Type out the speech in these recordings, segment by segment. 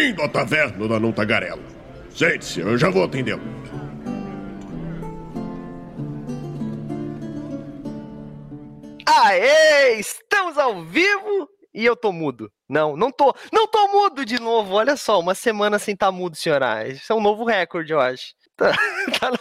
Bem-vindo à taverna da Não Tagarela. Sente-se, eu já vou atendê-lo. Aê! Estamos ao vivo e eu tô mudo. Não, não tô. Não tô mudo de novo. Olha só, uma semana sem tá mudo, senhora. Isso é um novo recorde, eu acho. Tá, tá,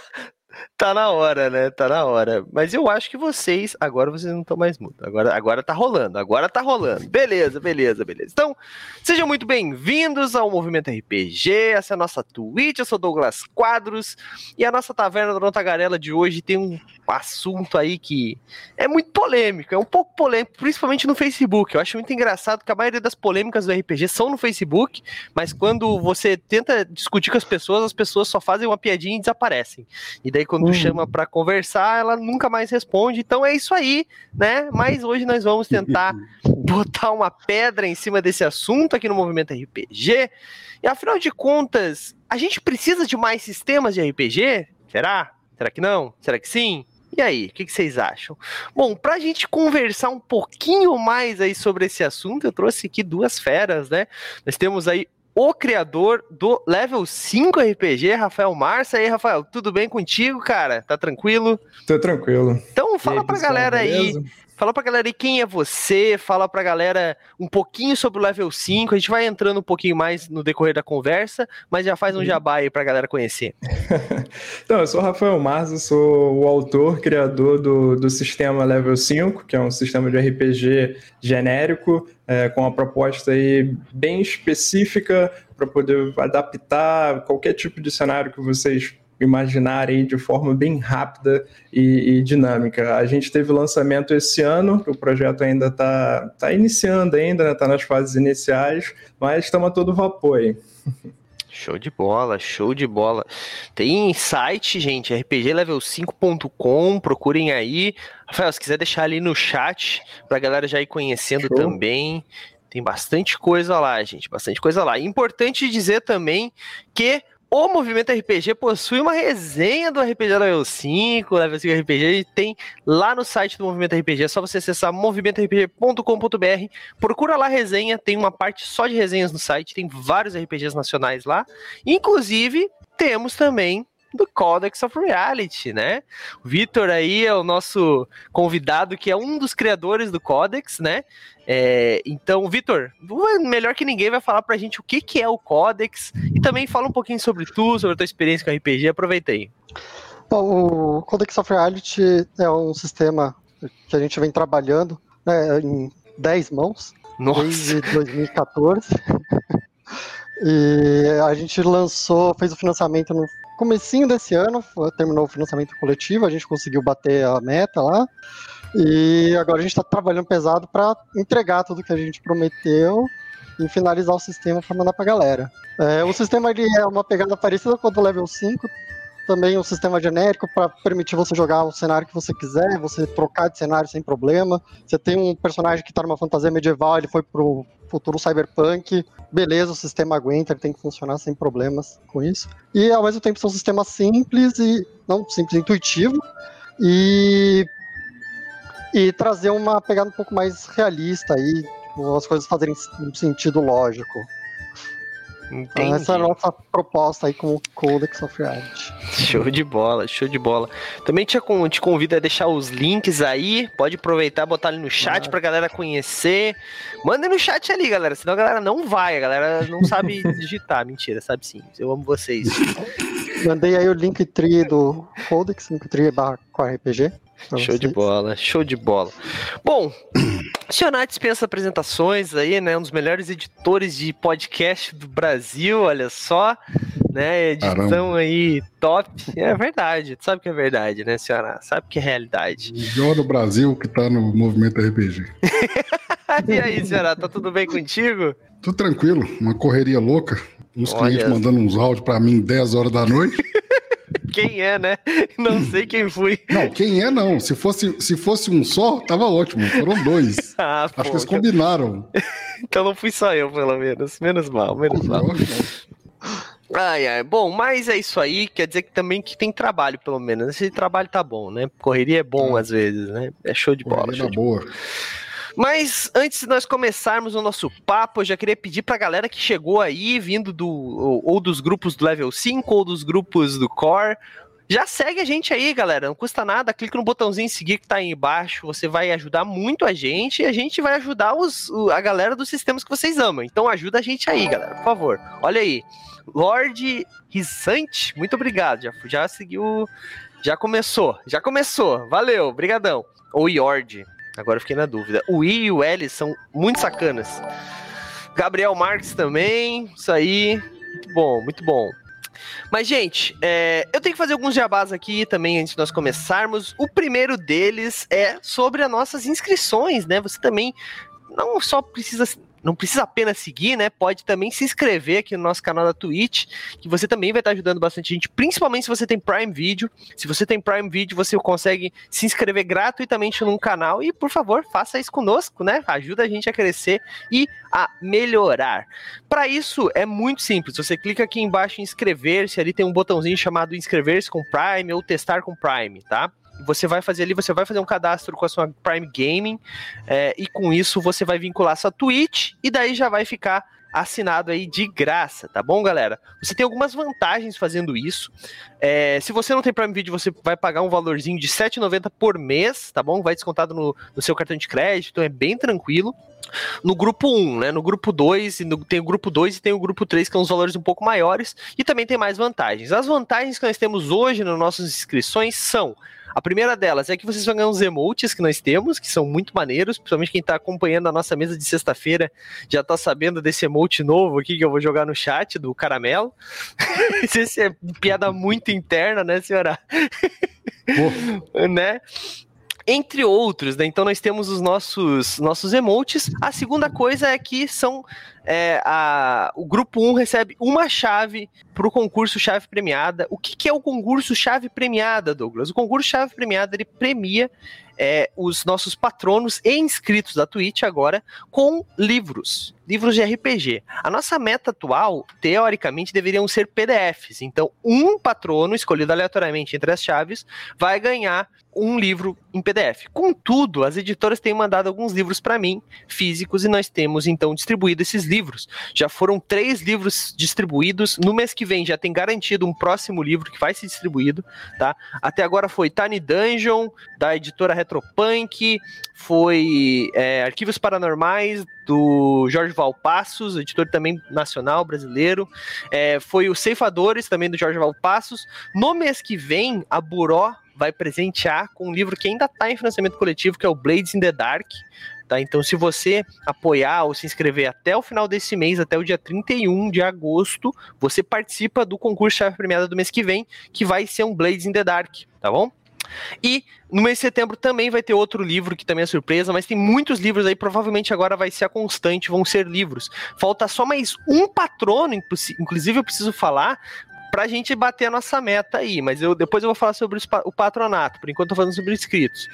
Tá na hora, né? Tá na hora. Mas eu acho que vocês, agora vocês não estão mais mudos. Agora, agora tá rolando, agora tá rolando. Beleza, beleza, beleza. Então, sejam muito bem-vindos ao Movimento RPG. Essa é a nossa Twitch, eu sou Douglas Quadros. E a nossa Taverna da Tagarela de hoje tem um assunto aí que é muito polêmico, é um pouco polêmico, principalmente no Facebook. Eu acho muito engraçado que a maioria das polêmicas do RPG são no Facebook, mas quando você tenta discutir com as pessoas, as pessoas só fazem uma piadinha e desaparecem. E daí quando uhum. chama para conversar, ela nunca mais responde. Então é isso aí, né? Mas hoje nós vamos tentar botar uma pedra em cima desse assunto aqui no Movimento RPG. E afinal de contas, a gente precisa de mais sistemas de RPG? Será? Será que não? Será que sim? E aí, o que, que, vocês acham? Bom, para a gente conversar um pouquinho mais aí sobre esse assunto, eu trouxe aqui duas feras, né? Nós temos aí o criador do Level 5 RPG, Rafael Marça. E aí, Rafael, tudo bem contigo, cara? Tá tranquilo? Tô tranquilo. Então fala aí, pra galera aí Fala pra galera aí quem é você, fala pra galera um pouquinho sobre o level 5. A gente vai entrando um pouquinho mais no decorrer da conversa, mas já faz um uhum. jabá aí pra galera conhecer. então, eu sou o Rafael Marzo, sou o autor, criador do, do sistema Level 5, que é um sistema de RPG genérico, é, com uma proposta aí bem específica para poder adaptar qualquer tipo de cenário que vocês imaginar aí de forma bem rápida e, e dinâmica. A gente teve lançamento esse ano, o projeto ainda está tá iniciando ainda, está né, nas fases iniciais, mas estamos a todo vapor aí. Show de bola, show de bola. Tem site, gente, rpglevel5.com, procurem aí. Rafael, se quiser deixar ali no chat pra galera já ir conhecendo show. também. Tem bastante coisa lá, gente, bastante coisa lá. Importante dizer também que o Movimento RPG possui uma resenha do RPG Level 5, Level 5 RPG, tem lá no site do Movimento RPG, é só você acessar movimentorpg.com.br, procura lá resenha, tem uma parte só de resenhas no site, tem vários RPGs nacionais lá, inclusive temos também do Codex of Reality, né? O Vitor aí é o nosso convidado, que é um dos criadores do Codex, né? É, então, Vitor, melhor que ninguém vai falar pra gente o que, que é o Codex e também fala um pouquinho sobre tu, sobre a tua experiência com RPG. Aproveita aí. Bom, o Codex of Reality é um sistema que a gente vem trabalhando né, em 10 mãos Nossa. desde 2014. e a gente lançou, fez o financiamento no comecinho desse ano, terminou o financiamento coletivo, a gente conseguiu bater a meta lá. E agora a gente está trabalhando pesado para entregar tudo que a gente prometeu e finalizar o sistema para mandar para a galera. É, o sistema ele é uma pegada parecida com o do level 5, também um sistema genérico para permitir você jogar o cenário que você quiser, você trocar de cenário sem problema. Você tem um personagem que está numa fantasia medieval, ele foi pro futuro cyberpunk, beleza, o sistema aguenta, ele tem que funcionar sem problemas com isso. E ao mesmo tempo são um sistema simples e não simples, intuitivo e e trazer uma pegada um pouco mais realista aí, tipo, as coisas fazerem um sentido lógico. Então, essa é a nossa proposta aí com o Codex of Reality. Show de bola, show de bola. Também te, te convido a deixar os links aí, pode aproveitar botar ali no chat ah. pra galera conhecer. Manda no chat ali, galera, senão a galera não vai, a galera não sabe digitar. Mentira, sabe sim. Eu amo vocês. Mandei aí o link tri do Codex, link tri barra RPG. Show vocês. de bola, show de bola. Bom, o Sionat dispensa apresentações aí, né? Um dos melhores editores de podcast do Brasil, olha só. Né? Edição Caramba. aí top. É verdade, tu sabe que é verdade, né, senhora? Sabe que é realidade. O do Brasil que tá no movimento RPG. e aí, senhora, tá tudo bem contigo? Tudo tranquilo, uma correria louca. Uns olha... clientes mandando uns áudios pra mim 10 horas da noite. quem é, né? Não sei quem fui. Não, quem é não. Se fosse, se fosse um só, tava ótimo. Foram dois. ah, Acho pô, que eles combinaram. então não fui só eu, pelo menos. Menos mal, menos mal. Ai, ai, bom, mas é isso aí, quer dizer que também que tem trabalho, pelo menos. Esse trabalho tá bom, né? Correria é bom ah. às vezes, né? É show de bola. Correria show de boa. bola. Mas antes de nós começarmos o nosso papo, eu já queria pedir pra galera que chegou aí, vindo do ou, ou dos grupos do level 5 ou dos grupos do core, já segue a gente aí, galera. Não custa nada. Clica no botãozinho seguir que tá aí embaixo. Você vai ajudar muito a gente e a gente vai ajudar os, a galera dos sistemas que vocês amam. Então ajuda a gente aí, galera, por favor. Olha aí. Lorde Risante, muito obrigado. Já, já seguiu. Já começou. Já começou. Valeu, brigadão. Ou Yord. Agora fiquei na dúvida. O I e o L são muito sacanas. Gabriel Marques também. Isso aí. Muito bom, muito bom. Mas, gente, é, eu tenho que fazer alguns jabás aqui também antes de nós começarmos. O primeiro deles é sobre as nossas inscrições, né? Você também não só precisa não precisa apenas seguir, né? Pode também se inscrever aqui no nosso canal da Twitch, que você também vai estar ajudando bastante gente, principalmente se você tem Prime Video. Se você tem Prime Video, você consegue se inscrever gratuitamente num canal e, por favor, faça isso conosco, né? Ajuda a gente a crescer e a melhorar. Para isso é muito simples. Você clica aqui embaixo em inscrever-se, ali tem um botãozinho chamado inscrever-se com Prime ou testar com Prime, tá? Você vai fazer ali, você vai fazer um cadastro com a sua Prime Gaming é, e com isso você vai vincular sua Twitch e daí já vai ficar assinado aí de graça, tá bom, galera? Você tem algumas vantagens fazendo isso. É, se você não tem Prime Video, você vai pagar um valorzinho de R$7,90 por mês, tá bom? Vai descontado no, no, seu cartão de crédito, então é bem tranquilo. No grupo 1, né? No grupo 2, tem o grupo 2 e tem o grupo 3, que são os valores um pouco maiores, e também tem mais vantagens. As vantagens que nós temos hoje nas nossas inscrições são a primeira delas é que vocês vão ganhar uns emotes que nós temos, que são muito maneiros, principalmente quem está acompanhando a nossa mesa de sexta-feira já está sabendo desse emote novo aqui que eu vou jogar no chat do Caramelo. Esse é piada muito interna, né, senhora? né? entre outros, né? Então nós temos os nossos nossos emotes. A segunda coisa é que são é, a, o grupo 1 recebe uma chave para o concurso chave premiada. O que, que é o concurso chave premiada, Douglas? O concurso chave premiada ele premia é, os nossos patronos e inscritos da Twitch agora com livros, livros de RPG. A nossa meta atual, teoricamente, deveriam ser PDFs. Então, um patrono escolhido aleatoriamente entre as chaves vai ganhar um livro em PDF. Contudo, as editoras têm mandado alguns livros para mim, físicos, e nós temos então distribuído esses livros. Já foram três livros distribuídos. No mês que vem já tem garantido um próximo livro que vai ser distribuído, tá? Até agora foi Tiny Dungeon, da editora Retropunk, foi é, Arquivos Paranormais, do Jorge Valpassos, editor também nacional brasileiro. É, foi o Ceifadores, também do Jorge Valpassos. No mês que vem, a Buró vai presentear com um livro que ainda está em financiamento coletivo, que é o Blades in the Dark. Tá? Então, se você apoiar ou se inscrever até o final desse mês, até o dia 31 de agosto, você participa do concurso chave premiada do mês que vem, que vai ser um Blades in the Dark, tá bom? E no mês de setembro também vai ter outro livro que também é surpresa, mas tem muitos livros aí, provavelmente agora vai ser a constante, vão ser livros. Falta só mais um patrono, inclusive eu preciso falar, pra gente bater a nossa meta aí, mas eu depois eu vou falar sobre o patronato, por enquanto eu tô falando sobre inscritos.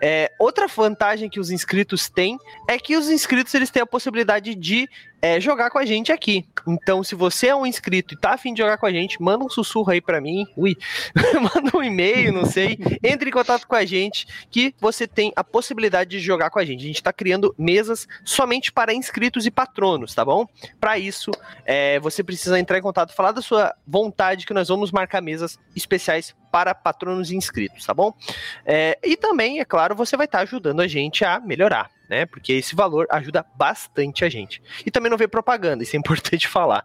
É, outra vantagem que os inscritos têm é que os inscritos eles têm a possibilidade de é jogar com a gente aqui. Então, se você é um inscrito e tá afim de jogar com a gente, manda um sussurro aí para mim, ui, manda um e-mail, não sei, entre em contato com a gente que você tem a possibilidade de jogar com a gente. A gente tá criando mesas somente para inscritos e patronos, tá bom? Para isso, é, você precisa entrar em contato, falar da sua vontade que nós vamos marcar mesas especiais para patronos e inscritos, tá bom? É, e também, é claro, você vai estar tá ajudando a gente a melhorar né? Porque esse valor ajuda bastante a gente. E também não vê propaganda, isso é importante falar.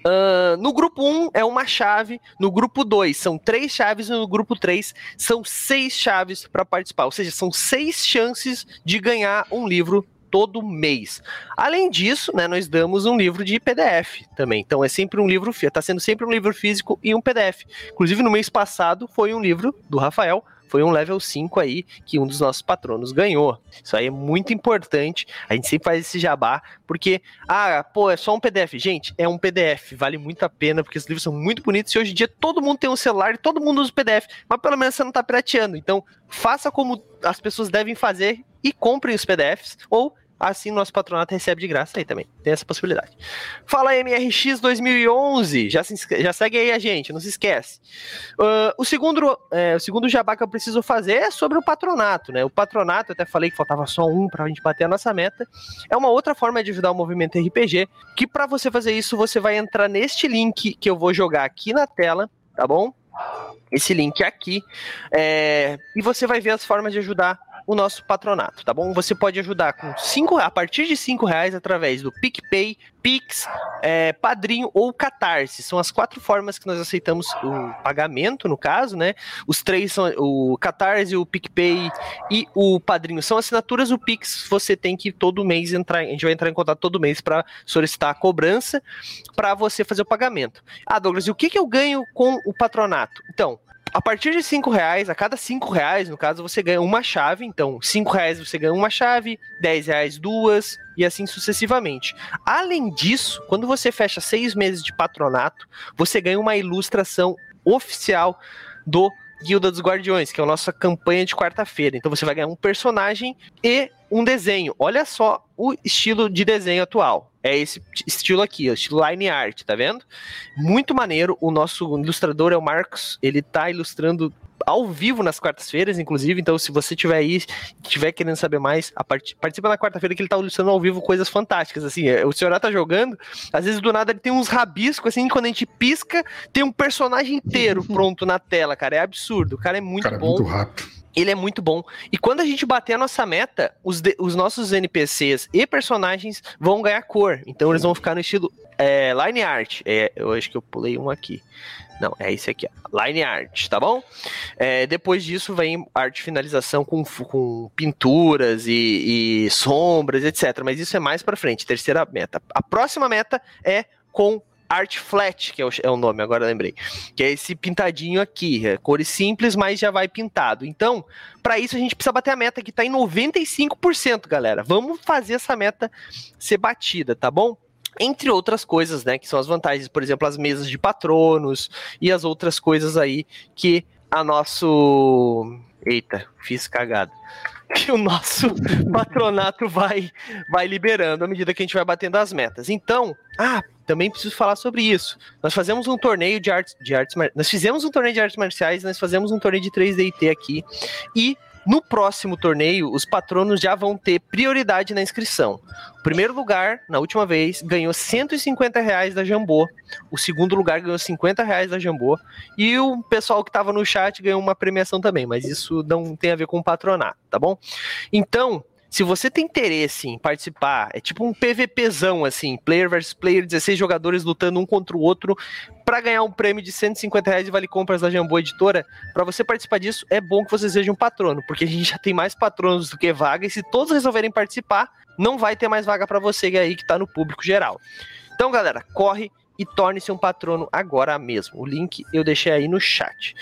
Uh, no grupo 1 é uma chave, no grupo 2 são três chaves, e no grupo 3 são seis chaves para participar. Ou seja, são seis chances de ganhar um livro todo mês. Além disso, né, nós damos um livro de PDF também. Então é sempre um livro, está sendo sempre um livro físico e um PDF. Inclusive no mês passado foi um livro do Rafael foi um level 5 aí que um dos nossos patronos ganhou. Isso aí é muito importante. A gente sempre faz esse jabá, porque, ah, pô, é só um PDF. Gente, é um PDF, vale muito a pena, porque os livros são muito bonitos e hoje em dia todo mundo tem um celular e todo mundo usa o PDF, mas pelo menos você não tá pirateando. Então, faça como as pessoas devem fazer e comprem os PDFs ou assim nosso patronato recebe de graça aí também. Tem essa possibilidade. Fala MRX 2011, já, se, já segue aí a gente, não se esquece. Uh, o, segundo, é, o segundo jabá que eu preciso fazer é sobre o patronato, né? O patronato, eu até falei que faltava só um pra gente bater a nossa meta. É uma outra forma de ajudar o movimento RPG, que para você fazer isso, você vai entrar neste link que eu vou jogar aqui na tela, tá bom? Esse link aqui. É, e você vai ver as formas de ajudar o nosso patronato, tá bom? Você pode ajudar com cinco, a partir de cinco reais através do PicPay, Pix, é, Padrinho ou Catarse. São as quatro formas que nós aceitamos o pagamento, no caso, né? Os três são o Catarse, o PicPay e o Padrinho. São assinaturas. O Pix você tem que todo mês entrar. A gente vai entrar em contato todo mês para solicitar a cobrança para você fazer o pagamento. Ah, Douglas, e o que, que eu ganho com o patronato? Então, a partir de cinco reais, a cada cinco reais, no caso, você ganha uma chave. Então, cinco reais você ganha uma chave, dez reais duas e assim sucessivamente. Além disso, quando você fecha seis meses de patronato, você ganha uma ilustração oficial do Guilda dos Guardiões, que é a nossa campanha de quarta-feira. Então você vai ganhar um personagem e um desenho. Olha só o estilo de desenho atual. É esse estilo aqui, o estilo line art, tá vendo? Muito maneiro. O nosso ilustrador é o Marcos. Ele tá ilustrando ao vivo nas quartas-feiras, inclusive. Então, se você tiver aí, tiver querendo saber mais, part... participa na quarta-feira que ele tá ilustrando ao vivo coisas fantásticas. Assim, é, o senhor tá jogando, às vezes do nada ele tem uns rabiscos, assim, quando a gente pisca, tem um personagem inteiro pronto na tela, cara. É absurdo. O cara é muito cara, é bom. muito rápido ele é muito bom. E quando a gente bater a nossa meta, os, de, os nossos NPCs e personagens vão ganhar cor. Então eles vão ficar no estilo é, line art. É, eu acho que eu pulei um aqui. Não, é esse aqui, ó. Line Art, tá bom? É, depois disso vem arte finalização com, com pinturas e, e sombras, etc. Mas isso é mais para frente, terceira meta. A próxima meta é com Art Flat, que é o, é o, nome, agora lembrei. Que é esse pintadinho aqui. É cores simples, mas já vai pintado. Então, para isso a gente precisa bater a meta que tá em 95%, galera. Vamos fazer essa meta ser batida, tá bom? entre outras coisas, né, que são as vantagens, por exemplo, as mesas de patronos e as outras coisas aí que a nosso eita, fiz cagada. Que o nosso patronato vai vai liberando à medida que a gente vai batendo as metas. Então, ah, também preciso falar sobre isso. Nós fazemos um torneio de artes de artes nós fizemos um torneio de artes marciais, nós fazemos um torneio de 3DT aqui e no próximo torneio, os patronos já vão ter prioridade na inscrição. O primeiro lugar, na última vez, ganhou 150 reais da Jambô. O segundo lugar ganhou 50 reais da Jambô. E o pessoal que estava no chat ganhou uma premiação também, mas isso não tem a ver com o patronato, tá bom? Então, se você tem interesse em participar, é tipo um PVPzão, assim, player versus player, 16 jogadores lutando um contra o outro para ganhar um prêmio de 150 reais e vale compras da Jambô Editora. Para você participar disso, é bom que você seja um patrono, porque a gente já tem mais patronos do que vaga, e se todos resolverem participar, não vai ter mais vaga para você aí que tá no público geral. Então, galera, corre e torne-se um patrono agora mesmo. O link eu deixei aí no chat.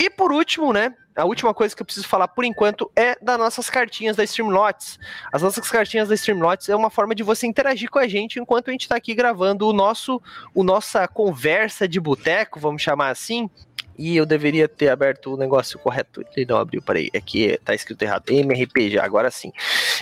E por último, né? A última coisa que eu preciso falar por enquanto é das nossas cartinhas da Streamlots. As nossas cartinhas da Streamlots é uma forma de você interagir com a gente enquanto a gente está aqui gravando o nosso, o nossa conversa de boteco, vamos chamar assim, e eu deveria ter aberto o negócio correto. Ele não abriu, peraí. É que tá escrito errado. MRPG, agora sim.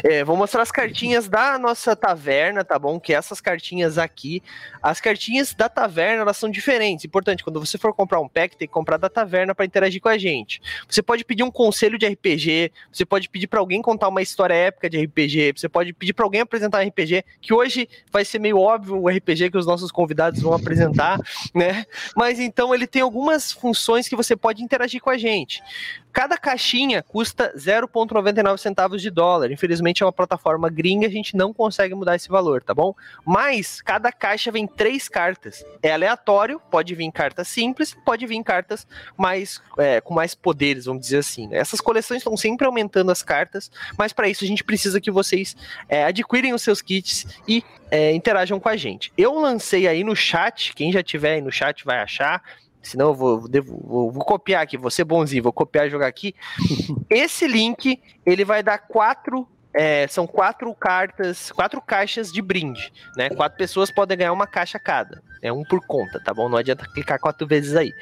É, vou mostrar as cartinhas da nossa taverna, tá bom? Que essas cartinhas aqui, as cartinhas da taverna, elas são diferentes. Importante, quando você for comprar um pack, tem que comprar da taverna para interagir com a gente. Você pode pedir um conselho de RPG, você pode pedir para alguém contar uma história épica de RPG, você pode pedir para alguém apresentar um RPG, que hoje vai ser meio óbvio o RPG que os nossos convidados vão apresentar, né? Mas então ele tem algumas funções opções que você pode interagir com a gente. Cada caixinha custa 0,99 centavos de dólar. Infelizmente é uma plataforma gringa, a gente não consegue mudar esse valor, tá bom? Mas cada caixa vem três cartas. É aleatório, pode vir cartas simples, pode vir cartas mais é, com mais poderes, vamos dizer assim. Essas coleções estão sempre aumentando as cartas, mas para isso a gente precisa que vocês é, adquirem os seus kits e é, interajam com a gente. Eu lancei aí no chat, quem já tiver aí no chat vai achar senão eu vou, vou, vou, copiar aqui, vou ser bonzinho, vou copiar e jogar aqui. Esse link, ele vai dar quatro. É, são quatro cartas, quatro caixas de brinde, né? Quatro pessoas podem ganhar uma caixa cada. É um por conta, tá bom? Não adianta clicar quatro vezes aí.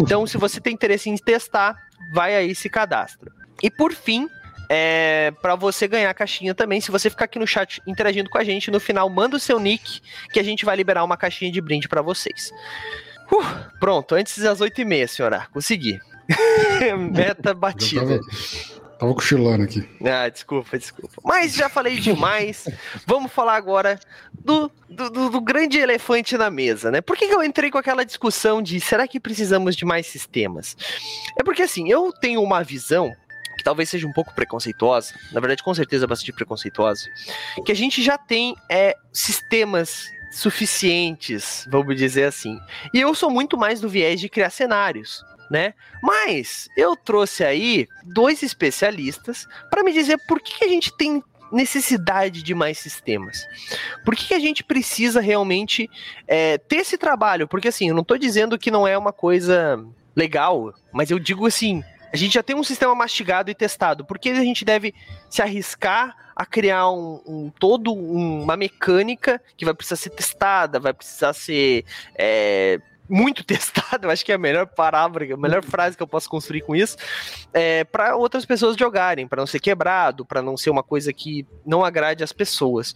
Então, se você tem interesse em testar, vai aí se cadastra. E por fim, é, para você ganhar a caixinha também. Se você ficar aqui no chat interagindo com a gente, no final manda o seu nick que a gente vai liberar uma caixinha de brinde para vocês. Uh, pronto, antes das 8h30, senhora. Consegui. Meta batida. Tava cochilando aqui. Ah, desculpa, desculpa. Mas já falei demais. Vamos falar agora do, do, do, do, grande elefante na mesa, né? Por que, que eu entrei com aquela discussão de será que precisamos de mais sistemas? É porque assim, eu tenho uma visão que talvez seja um pouco preconceituosa, na verdade, com certeza bastante preconceituosa, que a gente já tem é, sistemas suficientes, vamos dizer assim. E eu sou muito mais do viés de criar cenários né? Mas eu trouxe aí dois especialistas para me dizer por que, a gente tem necessidade de mais sistemas? Por que, que a gente precisa realmente é, ter esse trabalho? Porque assim, eu não estou dizendo que não é uma coisa legal, mas eu digo assim, a gente já tem um sistema mastigado e testado. Por que a gente deve se arriscar a criar um, um todo um, uma mecânica que vai precisar ser testada, vai precisar ser é, muito testado, eu acho que é a melhor palavra, a melhor frase que eu posso construir com isso, é, para outras pessoas jogarem, para não ser quebrado, para não ser uma coisa que não agrade as pessoas.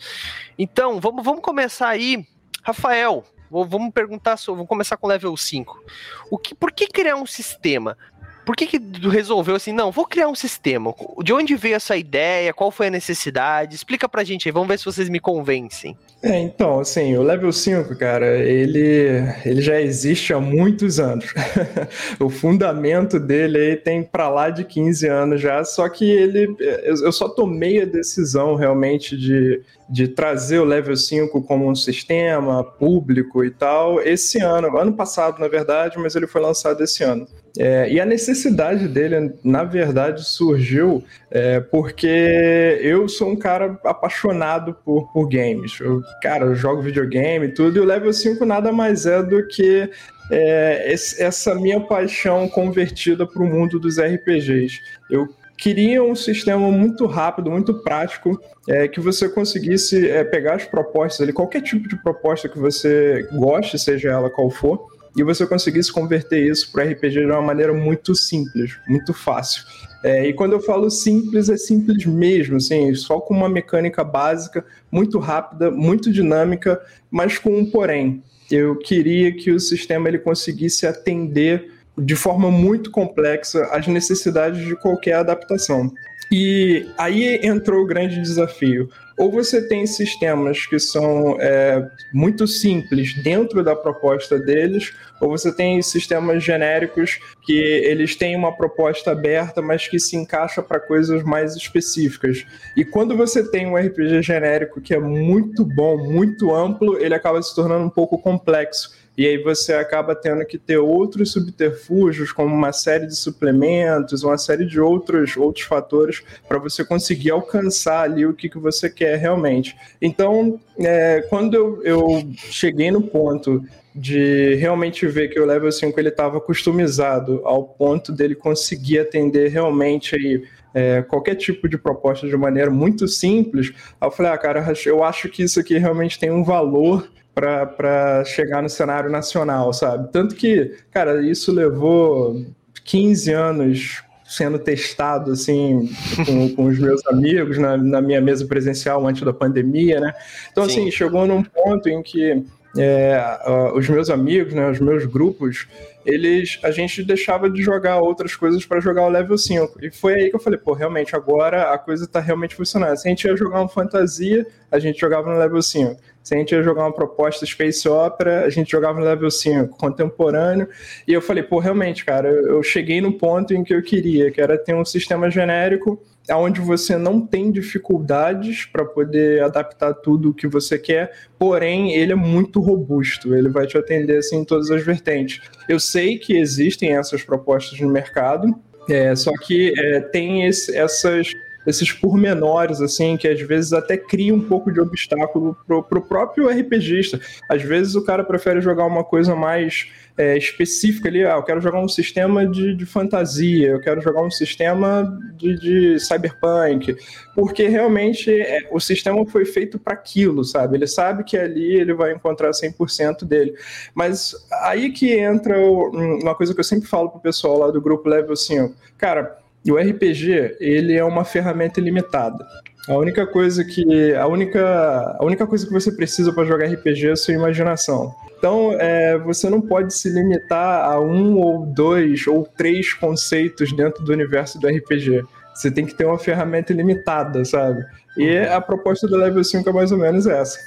Então, vamos, vamos começar aí, Rafael. Vamos perguntar, vamos começar com level 5. O que, por que criar um sistema? Por que, que resolveu assim, não, vou criar um sistema? De onde veio essa ideia? Qual foi a necessidade? Explica pra gente aí, vamos ver se vocês me convencem. É, então, assim, o level 5, cara, ele, ele já existe há muitos anos. o fundamento dele aí tem para lá de 15 anos já, só que ele eu só tomei a decisão realmente de, de trazer o level 5 como um sistema público e tal esse ano, ano passado, na verdade, mas ele foi lançado esse ano. É, e a necessidade dele, na verdade, surgiu é, porque eu sou um cara apaixonado por, por games. Eu, cara, eu jogo videogame e tudo, e o level 5 nada mais é do que é, esse, essa minha paixão convertida para o mundo dos RPGs. Eu queria um sistema muito rápido, muito prático, é, que você conseguisse é, pegar as propostas ali, qualquer tipo de proposta que você goste, seja ela qual for, e você conseguisse converter isso para RPG de uma maneira muito simples, muito fácil. É, e quando eu falo simples, é simples mesmo, assim, só com uma mecânica básica, muito rápida, muito dinâmica, mas com um porém. Eu queria que o sistema ele conseguisse atender de forma muito complexa as necessidades de qualquer adaptação. E aí entrou o grande desafio. Ou você tem sistemas que são é, muito simples dentro da proposta deles, ou você tem sistemas genéricos que eles têm uma proposta aberta, mas que se encaixa para coisas mais específicas. E quando você tem um RPG genérico que é muito bom, muito amplo, ele acaba se tornando um pouco complexo e aí você acaba tendo que ter outros subterfúgios, como uma série de suplementos, uma série de outros, outros fatores para você conseguir alcançar ali o que, que você quer realmente. Então, é, quando eu, eu cheguei no ponto de realmente ver que o level 5 ele estava customizado ao ponto dele conseguir atender realmente aí é, qualquer tipo de proposta de maneira muito simples, eu falei, ah, cara, eu acho que isso aqui realmente tem um valor para chegar no cenário nacional, sabe? Tanto que, cara, isso levou 15 anos sendo testado assim com, com os meus amigos na, na, minha mesa presencial antes da pandemia, né? Então, assim, Sim. assim, chegou num ponto em que é, uh, os meus amigos, né, os meus grupos, eles a gente deixava de jogar outras coisas para jogar o level 5. E foi aí que eu falei, pô, realmente agora a coisa tá realmente funcionando. Se a gente ia jogar uma fantasia, a gente jogava no level 5. Se a gente ia jogar uma proposta Space Opera, a gente jogava no level 5, contemporâneo. E eu falei, pô, realmente, cara, eu cheguei no ponto em que eu queria, que era ter um sistema genérico onde você não tem dificuldades para poder adaptar tudo o que você quer, porém ele é muito robusto, ele vai te atender assim, em todas as vertentes. Eu sei que existem essas propostas no mercado, é, só que é, tem esse, essas esses pormenores, assim, que às vezes até cria um pouco de obstáculo pro, pro próprio RPGista. Às vezes o cara prefere jogar uma coisa mais é, específica ali, ah, eu quero jogar um sistema de, de fantasia, eu quero jogar um sistema de, de cyberpunk, porque realmente é, o sistema foi feito para aquilo, sabe? Ele sabe que ali ele vai encontrar 100% dele. Mas aí que entra uma coisa que eu sempre falo pro pessoal lá do grupo Level 5. Cara, E o RPG, ele é uma ferramenta ilimitada. A única coisa que a única a única coisa que você precisa para jogar RPG é a sua imaginação. Então, é, você não pode se limitar a um ou dois ou três conceitos dentro do universo do RPG. Você tem que ter uma ferramenta ilimitada, sabe? E a proposta do level 5 é mais ou menos essa.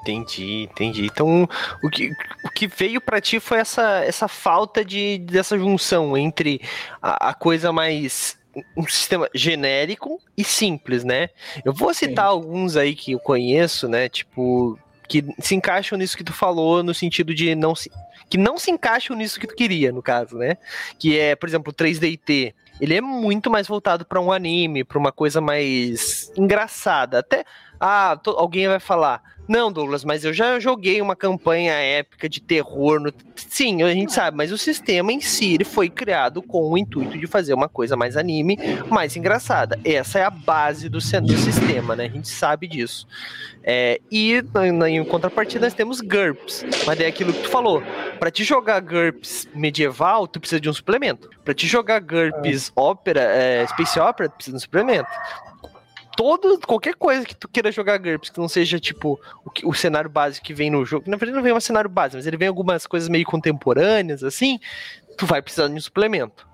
Entendi, entendi. Então, o que, o que veio para ti foi essa, essa falta de dessa junção entre a, a coisa mais um sistema genérico e simples, né? Eu vou citar Sim. alguns aí que eu conheço, né? Tipo, que se encaixam nisso que tu falou, no sentido de não se. Que não se encaixam nisso que tu queria, no caso, né? Que é, por exemplo, o 3DT. Ele é muito mais voltado para um anime, para uma coisa mais engraçada. Até. Ah, alguém vai falar. Não, Douglas, mas eu já joguei uma campanha épica de terror. No... Sim, a gente sabe, mas o sistema em si foi criado com o intuito de fazer uma coisa mais anime, mais engraçada. Essa é a base do, do sistema, né? A gente sabe disso. É, e em contrapartida nós temos GURPS, mas é aquilo que tu falou. Para te jogar GURPS medieval, tu precisa de um suplemento. Para te jogar GURPS é. ópera, é, Space Opera, tu precisa de um suplemento todo, qualquer coisa que tu queira jogar GURPS, que não seja tipo o, o cenário básico que vem no jogo, na verdade não vem um cenário básico, mas ele vem algumas coisas meio contemporâneas, assim, tu vai precisar de um suplemento.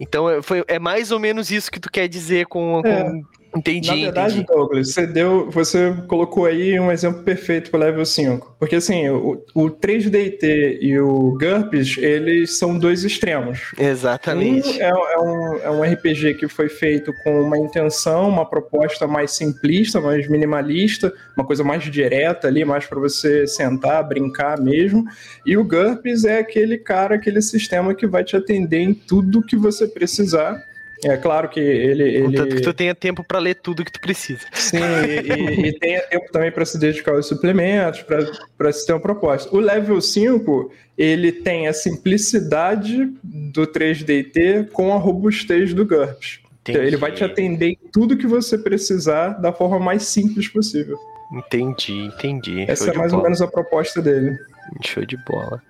Então é, foi, é mais ou menos isso que tu quer dizer com, é. com Entendi. Na verdade, entendi. Douglas, você deu, você colocou aí um exemplo perfeito para o level 5. Porque assim, o, o 3DT e o GURPS, eles são dois extremos. Exatamente. Um é, é, um, é um RPG que foi feito com uma intenção, uma proposta mais simplista, mais minimalista, uma coisa mais direta ali, mais para você sentar, brincar mesmo. E o GURPS é aquele cara, aquele sistema que vai te atender em tudo que você precisar é claro que ele. ele... Contanto que tu tenha tempo para ler tudo que tu precisa. Sim, e, e, e tenha tempo também para se dedicar aos suplementos, para se ter uma proposta. O level 5, ele tem a simplicidade do 3DT com a robustez do GURPS. Então, ele vai te atender em tudo que você precisar da forma mais simples possível. Entendi, entendi. Essa Show é mais ou menos a proposta dele. Show de bola.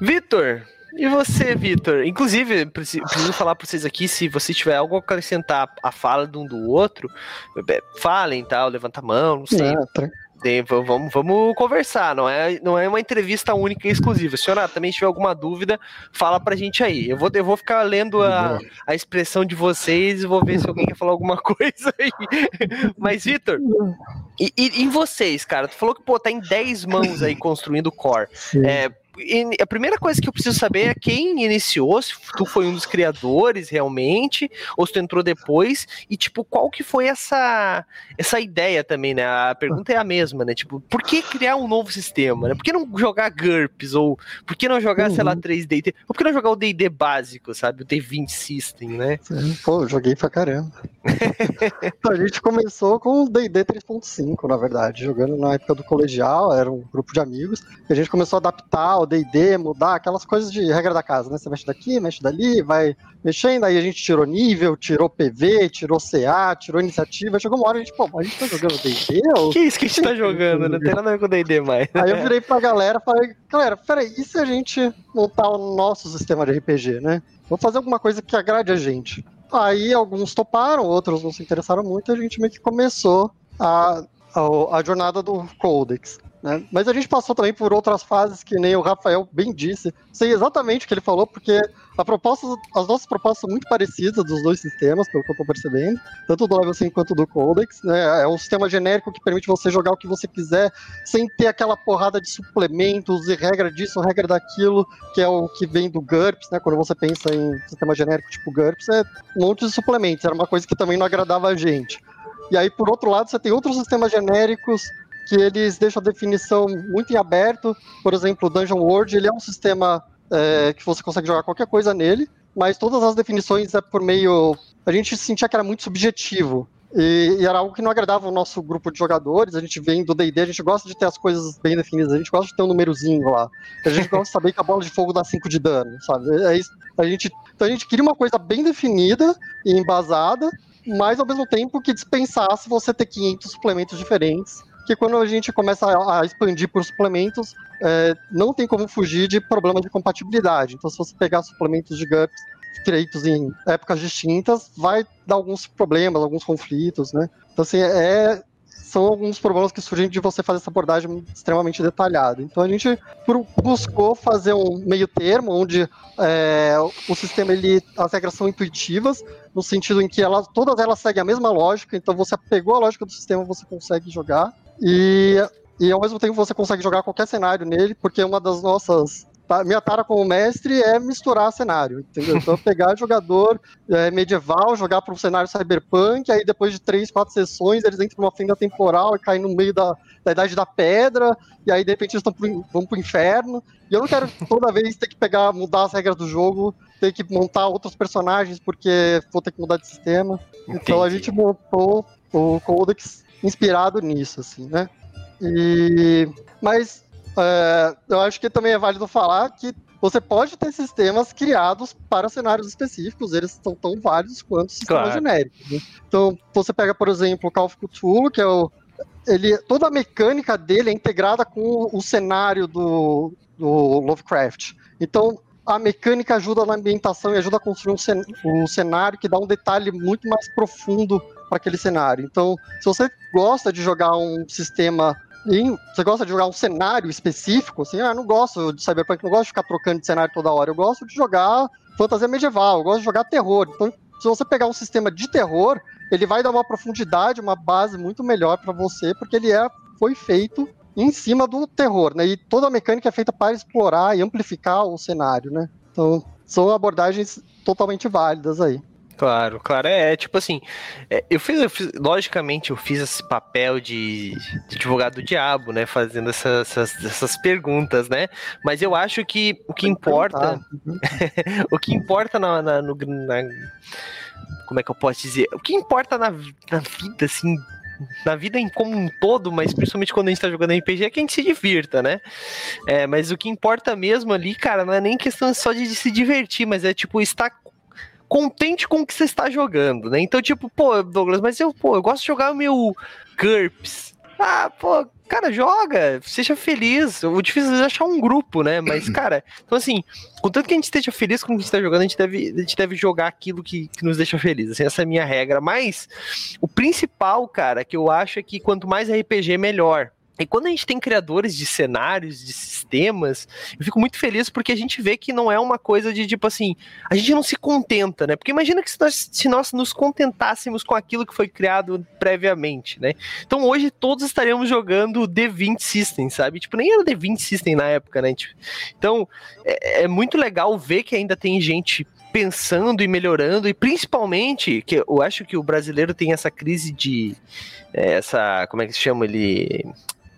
Vitor, e você, Vitor? Inclusive, preciso falar para vocês aqui, se você tiver algo a acrescentar a fala de um do outro, falem, tal, levanta a mão, não sei. É, vamos, vamos conversar, não é, não é uma entrevista única e exclusiva. Se senhora também tiver alguma dúvida, fala pra gente aí. Eu vou, eu vou ficar lendo a, a expressão de vocês e vou ver se alguém quer falar alguma coisa aí. Mas, Vitor, e, e, e, vocês, cara? Tu falou que pô, tá em 10 mãos aí construindo core. É, a primeira coisa que eu preciso saber é quem iniciou, se tu foi um dos criadores realmente, ou se tu entrou depois, e tipo, qual que foi essa essa ideia também, né? A pergunta é a mesma, né? Tipo, por que criar um novo sistema, né? Por que não jogar GURPS, ou por que não jogar, uhum. sei lá, 3D, ou por que não jogar o D&D básico, sabe? O D20 System, né? Pô, joguei pra caramba. a gente começou com o D&D 3.5, na verdade, jogando na época do colegial, era um grupo de amigos, e a gente começou a adaptar o D&D, mudar aquelas coisas de regra da casa, né? Você mexe daqui, mexe dali, vai mexendo, aí a gente tirou nível, tirou PV, tirou CA, tirou iniciativa, chegou uma hora a gente, pô, a gente tá jogando D&D? Ou... Que isso que a gente tá jogando? Não tem nada a ver com D&D mais. Aí eu virei pra galera e falei, galera, peraí, e se a gente montar o nosso sistema de RPG, né? Vamos fazer alguma coisa que agrade a gente. Aí alguns toparam, outros não se interessaram muito, a gente meio que começou a, a, a jornada do Codex. Né? Mas a gente passou também por outras fases que nem o Rafael bem disse. Sei exatamente o que ele falou, porque a proposta, as nossas propostas são muito parecidas dos dois sistemas, pelo que eu estou percebendo, tanto do Level 5 quanto do Codex. Né? É um sistema genérico que permite você jogar o que você quiser, sem ter aquela porrada de suplementos e regra disso, regra daquilo, que é o que vem do GURPS, né? Quando você pensa em sistema genérico tipo GURPS, é um monte de suplementos. Era uma coisa que também não agradava a gente. E aí, por outro lado, você tem outros sistemas genéricos que eles deixam a definição muito em aberto. Por exemplo, o Dungeon World ele é um sistema é, que você consegue jogar qualquer coisa nele, mas todas as definições é por meio. A gente sentia que era muito subjetivo. E, e, era algo que não agradava o nosso grupo de jogadores. A gente vem do DD, a gente gosta de ter as coisas bem definidas, a gente gosta de ter um númerozinho lá. A gente gosta de saber que a bola de fogo dá 5 de dano, sabe? É isso. A gente, então a gente queria uma coisa bem definida e embasada, mas ao mesmo tempo que dispensasse você ter 500 suplementos diferentes que quando a gente começa a, expandir por suplementos, é, não tem como fugir de problemas de compatibilidade. Então, se você pegar suplementos de GURPS feitos em épocas distintas, vai dar alguns problemas, alguns conflitos, né? Então, assim, é, são alguns problemas que surgem de você fazer essa abordagem extremamente detalhada. Então a gente buscou fazer um meio termo onde é, o sistema ele as regras são intuitivas no sentido em que ela, todas elas seguem a mesma lógica. Então você pegou a lógica do sistema, você consegue jogar e e ao mesmo tempo você consegue jogar qualquer cenário nele, porque uma das nossas minha tara como mestre é misturar cenário, entendeu? Então pegar jogador é, medieval, jogar para um cenário cyberpunk, aí depois de três, quatro sessões eles entram numa fenda temporal e caem no meio da, da Idade da Pedra, e aí de repente eles pro, vão pro inferno. E eu não quero toda vez ter que pegar, mudar as regras do jogo, ter que montar outros personagens porque vou ter que mudar de sistema. Entendi. Então a gente montou o Codex inspirado nisso, assim, né? E... Mas é, eu acho que também é válido falar que você pode ter sistemas criados para cenários específicos, eles são tão válidos quanto sistemas claro. genéricos. Né? Então, você pega, por exemplo, o Call of Cthulhu, que é o. Ele, toda a mecânica dele é integrada com o cenário do, do Lovecraft. Então, a mecânica ajuda na ambientação e ajuda a construir um, cenário que dá um detalhe muito mais profundo aquele cenário. Então, se você gosta de jogar um sistema e você gosta de jogar um cenário específico? Assim, ah, não gosto de Cyberpunk, não gosto de ficar trocando de cenário toda hora. Eu gosto de jogar fantasia medieval, eu gosto de jogar terror. Então, se você pegar um sistema de terror, ele vai dar uma profundidade, uma base muito melhor para você, porque ele é, foi feito em cima do terror, né? E toda a mecânica é feita para explorar e amplificar o cenário, né? Então, são abordagens totalmente válidas aí. Claro, claro. É, é tipo assim, é, eu, fiz, eu, fiz, Logicamente, eu fiz esse papel de, de advogado do diabo, né? Fazendo essas, essas, essas, perguntas, né? Mas eu acho que o que importa. o que importa na, na, no, na, Como é que eu posso dizer? O que importa na, na vida, assim, na vida em como um todo, mas principalmente quando a gente tá jogando RPG, é que a gente se divirta, né? É, mas o que importa mesmo ali, cara, não é nem questão só de, de se divertir, mas é tipo estar contente com o que você está jogando, né? Então, tipo, pô, Douglas, mas eu, pô, eu gosto de jogar o meu GURPS. Ah, pô, cara, joga, seja feliz. O difícil é achar um grupo, né? Mas, cara, então assim, contanto que a gente esteja feliz com o que a gente está jogando, a gente deve, a gente deve jogar aquilo que, que nos deixa feliz. Assim, essa é a minha regra. Mas o principal, cara, que eu acho é que quanto mais RPG, melhor. E quando a gente tem criadores de cenários, de sistemas, eu fico muito feliz porque a gente vê que não é uma coisa de tipo assim, a gente não se contenta, né? Porque imagina que se nós, se nós nos contentássemos com aquilo que foi criado previamente, né? Então hoje todos estaríamos jogando D20 System, sabe? Tipo, nem era D20 System na época, né? Tipo, então é, é muito legal ver que ainda tem gente pensando e melhorando, e principalmente, que eu acho que o brasileiro tem essa crise de. É, essa. Como é que se chama ele?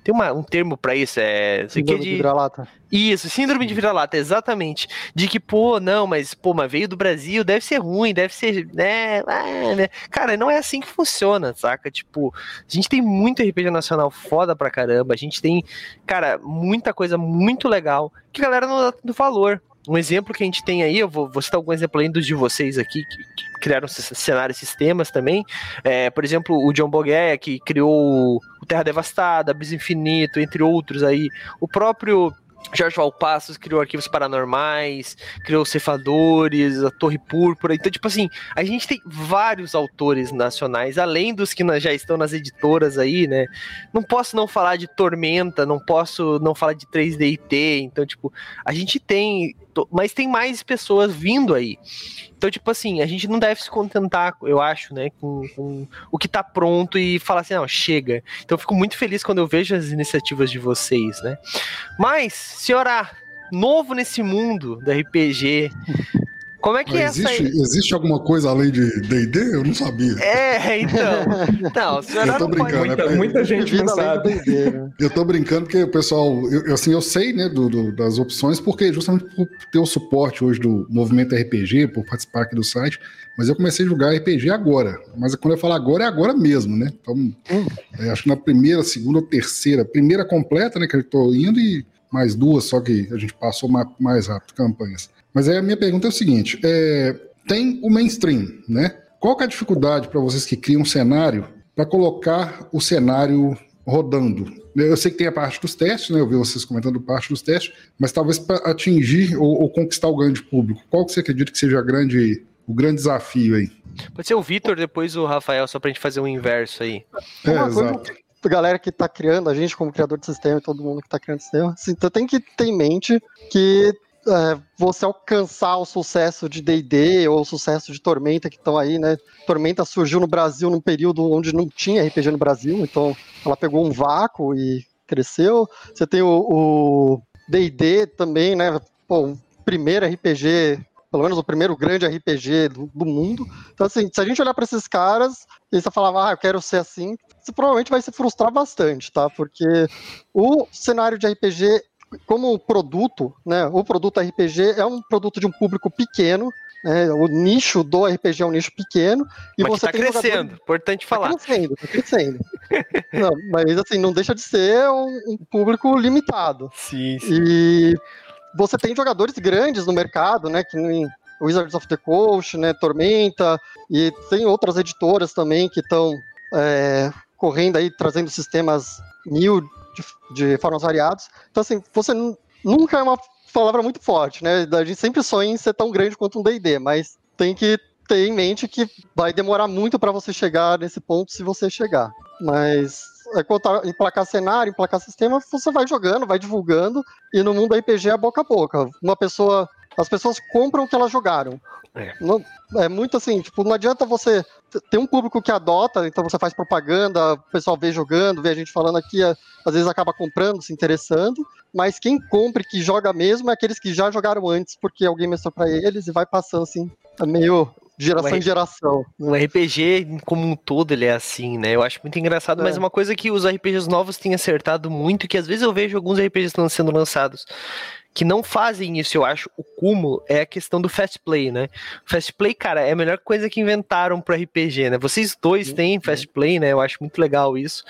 Tem uma, um termo para isso, é. Síndrome de... de vira-lata. Isso, síndrome de vira-lata, exatamente. De que, pô, não, mas, pô, mas veio do Brasil, deve ser ruim, deve ser, né, é, né? Cara, não é assim que funciona, saca? Tipo, a gente tem muito RPG nacional foda pra caramba, a gente tem, cara, muita coisa muito legal que a galera não dá tanto valor. Um exemplo que a gente tem aí, eu vou, vou citar algum exemplo aí dos de vocês aqui, que, que criaram cenários sistemas também. É, por exemplo, o John Bogué, que criou o Terra Devastada, Bis Infinito, entre outros aí. O próprio Jorge Valpassos criou arquivos paranormais, criou Cefadores, a Torre Púrpura. Então, tipo assim, a gente tem vários autores nacionais, além dos que já estão nas editoras aí, né? Não posso não falar de Tormenta, não posso não falar de 3DT. Então, tipo, a gente tem. Mas tem mais pessoas vindo aí. Então, tipo assim, a gente não deve se contentar, eu acho, né, com, com, o que tá pronto e falar assim, não, chega. Então, eu fico muito feliz quando eu vejo as iniciativas de vocês, né. Mas, senhora, novo nesse mundo do RPG, como é que é existe, essa aí? Existe alguma coisa além de D&D? Eu não sabia. É, então. Não, o senhor eu tô brincando, muita, né? muita gente não sabe. né? Eu tô brincando porque o pessoal, eu, assim, eu sei, né, do, do, das opções, porque justamente por ter o suporte hoje do movimento RPG, por participar aqui do site, mas eu comecei a jogar RPG agora. Mas quando eu falo agora, é agora mesmo, né? Então, hum. é, acho que na primeira, segunda ou terceira, primeira completa, né, que eu tô indo e mais duas, só que a gente passou mais rápido campanhas. Mas aí a minha pergunta é o seguinte: é, tem o mainstream, né? Qual é a dificuldade para vocês que criam um cenário para colocar o cenário rodando? Eu sei que tem a parte dos testes, né? Eu vi vocês comentando parte dos testes, mas talvez para atingir ou, ou, conquistar o grande público. Qual que você acredita que seja grande, o grande desafio aí? Pode ser o Vitor, depois o Rafael, só para a gente fazer um inverso aí. É, Uma exato. Galera que está criando, a gente como criador de sistema e todo mundo que está criando sistema, assim, então tem que ter em mente que é, você alcançar o sucesso de D&D ou o sucesso de Tormenta que estão aí, né? Tormenta surgiu no Brasil num período onde não tinha RPG no Brasil, então ela pegou um vácuo e cresceu. Você tem o D&D também, né? Pô, o primeiro RPG, pelo menos o primeiro grande RPG do, do mundo. Então assim, se a gente olhar para esses caras e você falava, ah, eu quero ser assim, você provavelmente vai se frustrar bastante, tá? Porque o cenário de RPG como produto, né, o produto RPG é um produto de um público pequeno, né, o nicho do RPG é um nicho pequeno e mas você tá crescendo, jogadores... importante falar. Tá crescendo, tá crescendo. não, mas assim, não deixa de ser um, um público limitado. Sim, sim. E você tem jogadores grandes no mercado, né, que nem Wizards of the Coast, né, Tormenta, e tem outras editoras também que estão é, correndo aí, trazendo sistemas mil de, de formas variadas. Então, assim, você nunca é uma palavra muito forte, né? A gente sempre sonha em ser tão grande quanto um D&D, mas tem que ter em mente que vai demorar muito para você chegar nesse ponto, se você chegar. Mas é emplacar cenário, emplacar sistema, você vai jogando, vai divulgando, e no mundo RPG é boca a boca. Uma pessoa. As pessoas compram o que elas jogaram. É. Não, é muito assim, tipo, não adianta você ter um público que adota, então você faz propaganda, o pessoal vê jogando, vê a gente falando aqui, às vezes acaba comprando, se interessando, mas quem compra e que joga mesmo é aqueles que já jogaram antes, porque alguém mostrou para eles e vai passando assim, é meio geração em geração. O RPG, como um todo, ele é assim, né? Eu acho muito engraçado, é. mas uma coisa que os RPGs novos têm acertado muito, que às vezes eu vejo alguns RPGs sendo lançados que não fazem isso, eu acho, o cúmulo é a questão do fast play, né? Fast play, cara, é a melhor coisa que inventaram pro RPG, né? Vocês dois têm fast play, né? Eu acho muito legal isso.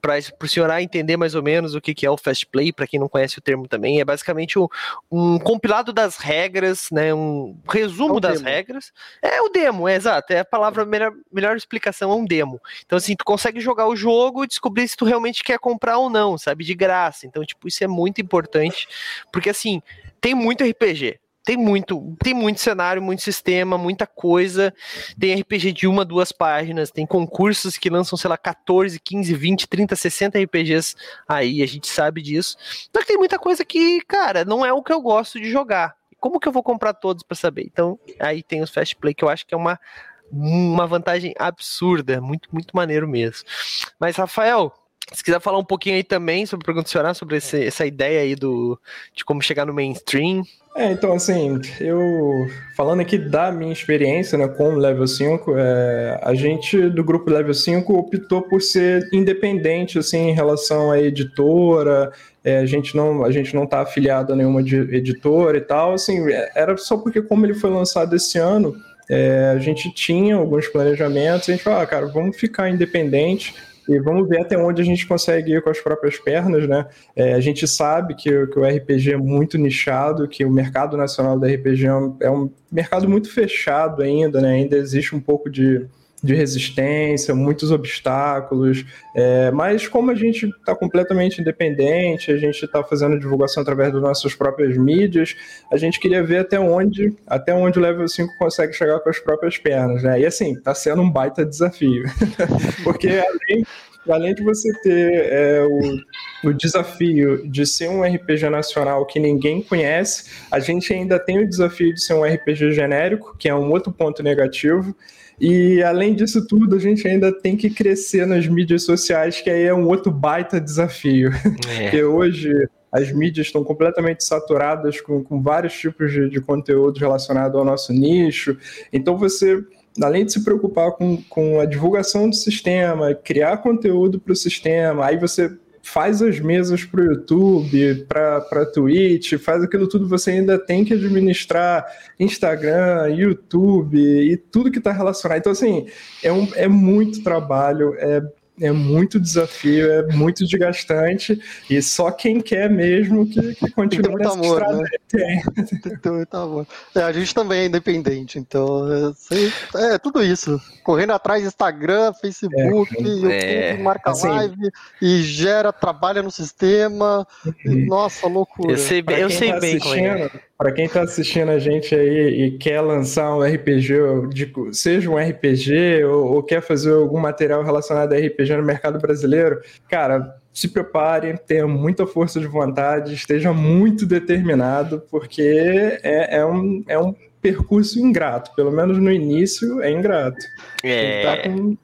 Para o senhor entender mais ou menos o que, que é o fast play, para quem não conhece o termo também, é basicamente um, um compilado das regras, né? Um resumo é das demo. regras. É o demo, é exato. É a palavra, melhor, melhor explicação é um demo. Então, assim, tu consegue jogar o jogo e descobrir se tu realmente quer comprar ou não, sabe? De graça. Então, tipo, isso é muito importante, porque assim, assim, tem muito RPG. Tem muito, tem muito cenário, muito sistema, muita coisa. Tem RPG de uma, duas páginas, tem concursos que lançam, sei lá, 14, 15, 20, 30, 60 RPGs aí, a gente sabe disso. Só que tem muita coisa que, cara, não é o que eu gosto de jogar. Como que eu vou comprar todos para saber? Então, aí tem os Fast Play, que eu acho que é uma, uma vantagem absurda, muito, muito maneiro mesmo. Mas, Rafael, se quiser falar um pouquinho aí também sobre o Pergunta sobre esse, essa ideia aí do, de como chegar no mainstream. É, então assim, eu falando aqui da minha experiência né, com o Level 5, é, a gente do grupo Level 5 optou por ser independente assim, em relação à editora, é, a gente não a gente não está afiliado a nenhuma editora e tal, assim, era só porque como ele foi lançado esse ano, é, a gente tinha alguns planejamentos, a gente falou, ah, cara, vamos ficar independente, e vamos ver até onde a gente consegue ir com as próprias pernas, né? É, a gente sabe que, que, o RPG é muito nichado, que o mercado nacional do RPG é um, é um mercado muito fechado ainda, né? Ainda existe um pouco de, de resistência, muitos obstáculos, é, mas como a gente está completamente independente, a gente está fazendo divulgação através das nossas próprias mídias, a gente queria ver até onde, até onde o level 5 consegue chegar com as próprias pernas, né? E assim, está sendo um baita desafio, porque além além de você ter é, o, o, desafio de ser um RPG nacional que ninguém conhece, a gente ainda tem o desafio de ser um RPG genérico, que é um outro ponto negativo. E além disso tudo, a gente ainda tem que crescer nas mídias sociais, que aí é um outro baita desafio. É. Porque hoje as mídias estão completamente saturadas com, com vários tipos de, de conteúdo relacionado ao nosso nicho. Então você além de se preocupar com, com a divulgação do sistema, criar conteúdo para o sistema, aí você faz as mesas para o YouTube, para Twitch, faz aquilo tudo, você ainda tem que administrar Instagram, YouTube e tudo que está relacionado. Então, assim, é, um, é muito trabalho, é é muito desafio, é muito desgastante, e só quem quer mesmo que, que continua muito nessa amor, estrada. né? Tem. Muito amor. É, a gente também é independente, então é, é tudo isso. Correndo atrás Instagram, Facebook, YouTube, É, marca assim- live e gera, trabalha no sistema. Uhum. nossa, loucura. Eu sei, bem- eu sei tá bem como é. Pra quem tá assistindo a gente aí e quer lançar um RPG, seja um RPG ou, ou quer fazer algum material relacionado a RPG no mercado brasileiro, cara, se prepare, tenha muita força de vontade, esteja muito determinado, porque é, é um, é um percurso ingrato, pelo menos no início é ingrato. Tá É, com-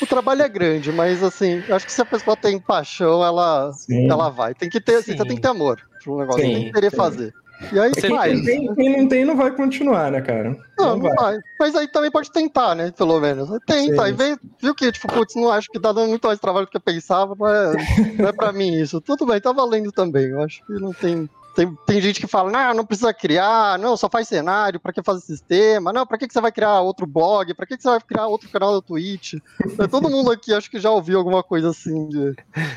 O trabalho é grande, mas assim, acho que se a pessoa tem paixão, ela, Sim. ela vai. Tem que ter, assim, Sim. você tem que ter amor pro negócio, Sim, tem que querer sim. fazer. E aí Você vai. Quem tem, quem não tem não vai continuar, né, cara? Não, não vai. Mas aí também pode tentar, né? Pelo menos. Tenta. Aí vem, viu que, tipo, putz, não acho que tá dando muito mais trabalho do que eu pensava, não é, não é pra mim isso. Tudo bem, tá valendo também. Eu acho que não tem. Tem, tem gente que fala, não, não precisa criar, não, só faz cenário, pra que fazer sistema? Não, pra que, que você vai criar outro blog? Pra que, que você vai criar outro canal da Twitch? É, Todo mundo aqui acho que já ouviu alguma coisa assim de,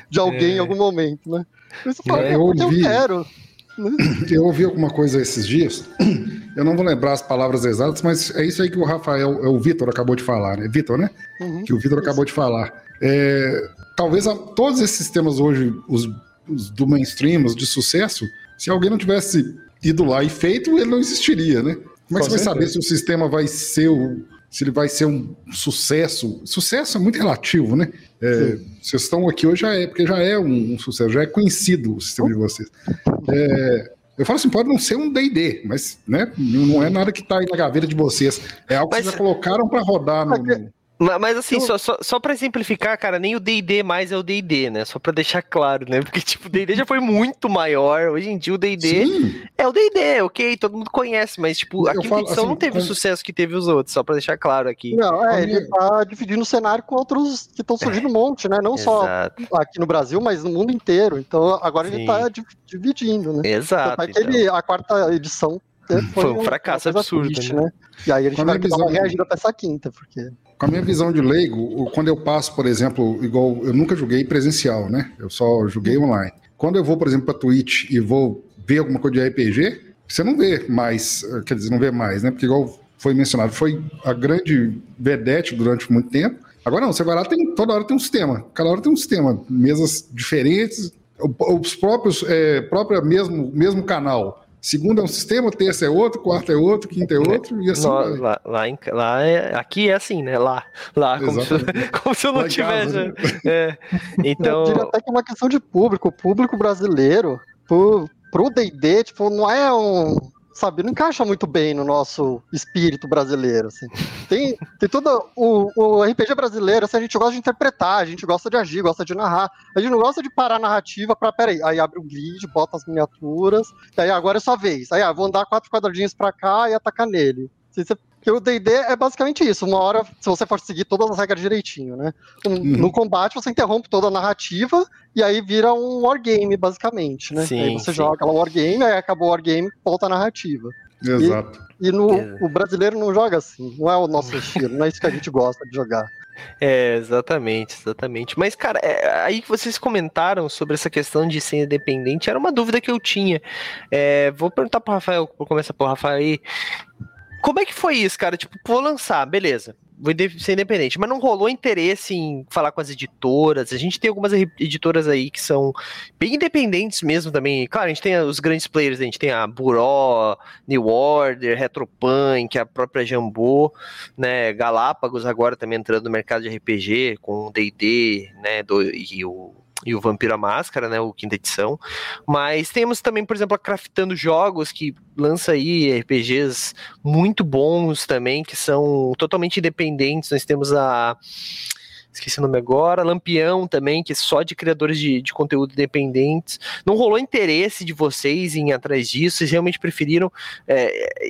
de alguém em É. algum momento, né? Você fala, É, é, eu porque eu quero. Eu ouvi alguma coisa esses dias, eu não vou lembrar as palavras exatas, mas é isso aí que o Rafael, é o Vitor acabou de falar, né? Vitor, né? Uhum. Que o Vitor acabou de falar. É, talvez a- todos esses sistemas hoje, os, os do mainstream, os de sucesso, se alguém não tivesse ido lá e feito, ele não existiria, né? Como é que você vai saber se o sistema vai ser o, se ele vai ser um sucesso? Sucesso é muito relativo, né? É, vocês estão aqui hoje já é, porque já é um, um sucesso, já é conhecido o sistema de vocês. É, eu falo assim, pode não ser um D&D, mas né, não é nada que está aí na gaveta de vocês. É algo que Mas- vocês já colocaram para rodar no, no- Mas assim, Eu- só, só, só pra exemplificar, cara, nem o D&D mais é o D&D, né? Só pra deixar claro, né? Porque, tipo, o D&D já foi muito maior. Hoje em dia o D&D Sim, é o D&D, ok? Todo mundo conhece, mas, tipo, a Eu quinta falo, edição assim, não teve o com- sucesso que teve os outros, só pra deixar claro aqui. Não, é, ele tá dividindo o cenário com outros que estão surgindo um monte, né? Não só aqui no Brasil, mas no mundo inteiro. Então agora Sim. ele tá di- dividindo, né? exato. É que ele- a quarta edição né, Foi um fracasso absurdo, triste, né? né? E aí eles a tiveram que dar uma reagida pra essa quinta, porque. Com a minha visão de leigo, quando eu passo, por exemplo, igual eu nunca joguei presencial, né? Eu só joguei online. Quando eu vou, por exemplo, para Twitch e vou ver alguma coisa de RPG, você não vê mais, eh, quer dizer, não vê mais, né? Porque igual foi mencionado, foi a grande vedete durante muito tempo. Agora não, você vai lá, tem, toda hora tem um sistema, cada hora tem um sistema, mesas diferentes, os próprios, é, própria mesmo, mesmo canal. Segunda é um sistema, terça é outro, quarta é outro, quinta é outro, e assim vai. lá, lá, em- lá é, aqui é assim, né? Lá, lá, como se, como se eu não Lá tivesse. casa, né? é. Eu diria Então, até que é uma questão de público. O público brasileiro, pro, pro DD, tipo, não é um. Sabe, não encaixa muito bem no nosso espírito brasileiro. Assim. Tem, tem todo. O, o RPG brasileiro, assim, a gente gosta de interpretar, a gente gosta de agir, gosta de narrar. A gente não gosta de parar a narrativa pra. Peraí, aí abre o grid, bota as miniaturas, e aí agora é sua vez. Aí, ah, vou andar quatro quadradinhos pra cá e atacar nele. Porque o D&D é basicamente isso. Uma hora, se você for seguir todas as regras direitinho, né? Um- No combate, você interrompe toda a narrativa e aí vira um wargame, basicamente, né? Sim, aí você sim. joga lá o wargame, aí acabou o wargame, volta a narrativa. Exato. E no, É. o brasileiro não joga assim. Não é o nosso estilo, não é isso que a gente gosta de jogar. É, exatamente, exatamente. Mas, cara, é, aí que vocês comentaram sobre essa questão de ser independente, era uma dúvida que eu tinha. É, vou perguntar pro Rafael, vou começar pro Rafael aí. Como é que foi isso, cara? Tipo, vou lançar, beleza. Vou ser independente, mas não rolou interesse em falar com as editoras. A gente tem algumas editoras aí que são bem independentes mesmo também. Claro, a gente tem os grandes players, a gente tem a Buró, New Order, Retropunk, a própria Jambô né, Galápagos agora também entrando no mercado de RPG com o D&D, né, do, e o e o Vampiro à Máscara, né, o quinta edição. Mas temos também, por exemplo, a Craftando Jogos, que lança aí RPGs muito bons também, que são totalmente independentes. Nós temos a esqueci o nome agora, Lampião também, que é só de criadores de, de conteúdo independentes. Não rolou interesse de vocês em ir atrás disso? Vocês realmente preferiram é,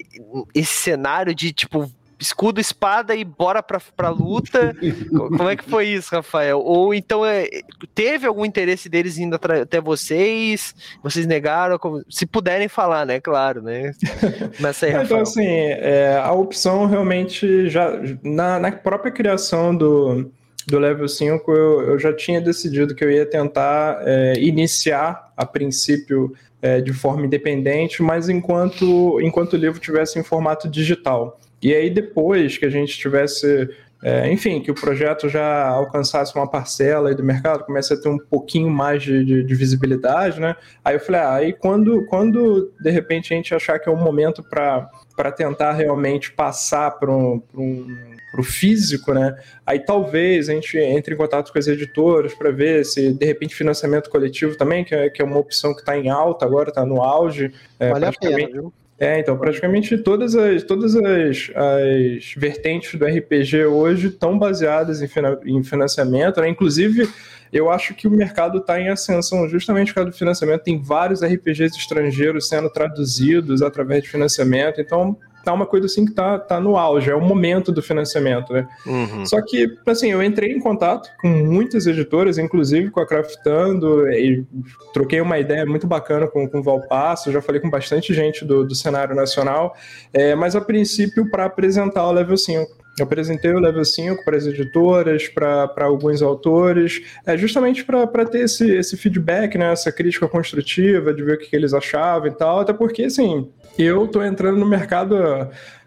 esse cenário de tipo escudo, espada e bora pra, pra luta? Co- Como é que foi isso, Rafael? Ou então é, teve algum interesse deles indo até vocês? Vocês negaram? Como- Se puderem falar, né? Claro, né? Começa aí, Então, Rafael. assim, é, a opção realmente já na, na própria criação do, do level 5, eu, eu já tinha decidido que eu ia tentar é, iniciar, a princípio, é, de forma independente, mas enquanto, enquanto o livro tivesse em formato digital. E aí, depois que a gente tivesse é, enfim, que o projeto já alcançasse uma parcela do mercado, comece a ter um pouquinho mais de, de, de visibilidade, né? Aí eu falei, ah, aí quando, quando de repente a gente achar que é o momento para tentar realmente passar para um, um para o físico, né? Aí talvez a gente entre em contato com as editoras para ver se de repente financiamento coletivo também, que é, que é uma opção que está em alta agora, está no auge. É, vale a pena, viu? É, então praticamente todas as, todas as, as vertentes do RPG hoje estão baseadas em, em financiamento, né? Inclusive, eu acho que o mercado está em ascensão justamente por causa do financiamento. Tem vários RPGs estrangeiros sendo traduzidos através de financiamento, então tá uma coisa assim que tá, tá no auge, é o momento do financiamento, né? Uhum. Só que, assim, eu entrei em contato com muitas editoras, inclusive com a Craftando, e troquei uma ideia muito bacana com, com o Valpasso, já falei com bastante gente do, do cenário nacional, é, mas a princípio para apresentar o Level 5. Eu apresentei o Level 5 para as editoras, para alguns autores, é, justamente para ter esse, esse feedback, né, essa crítica construtiva, de ver o que, que eles achavam e tal, até porque, assim, eu tô entrando no mercado,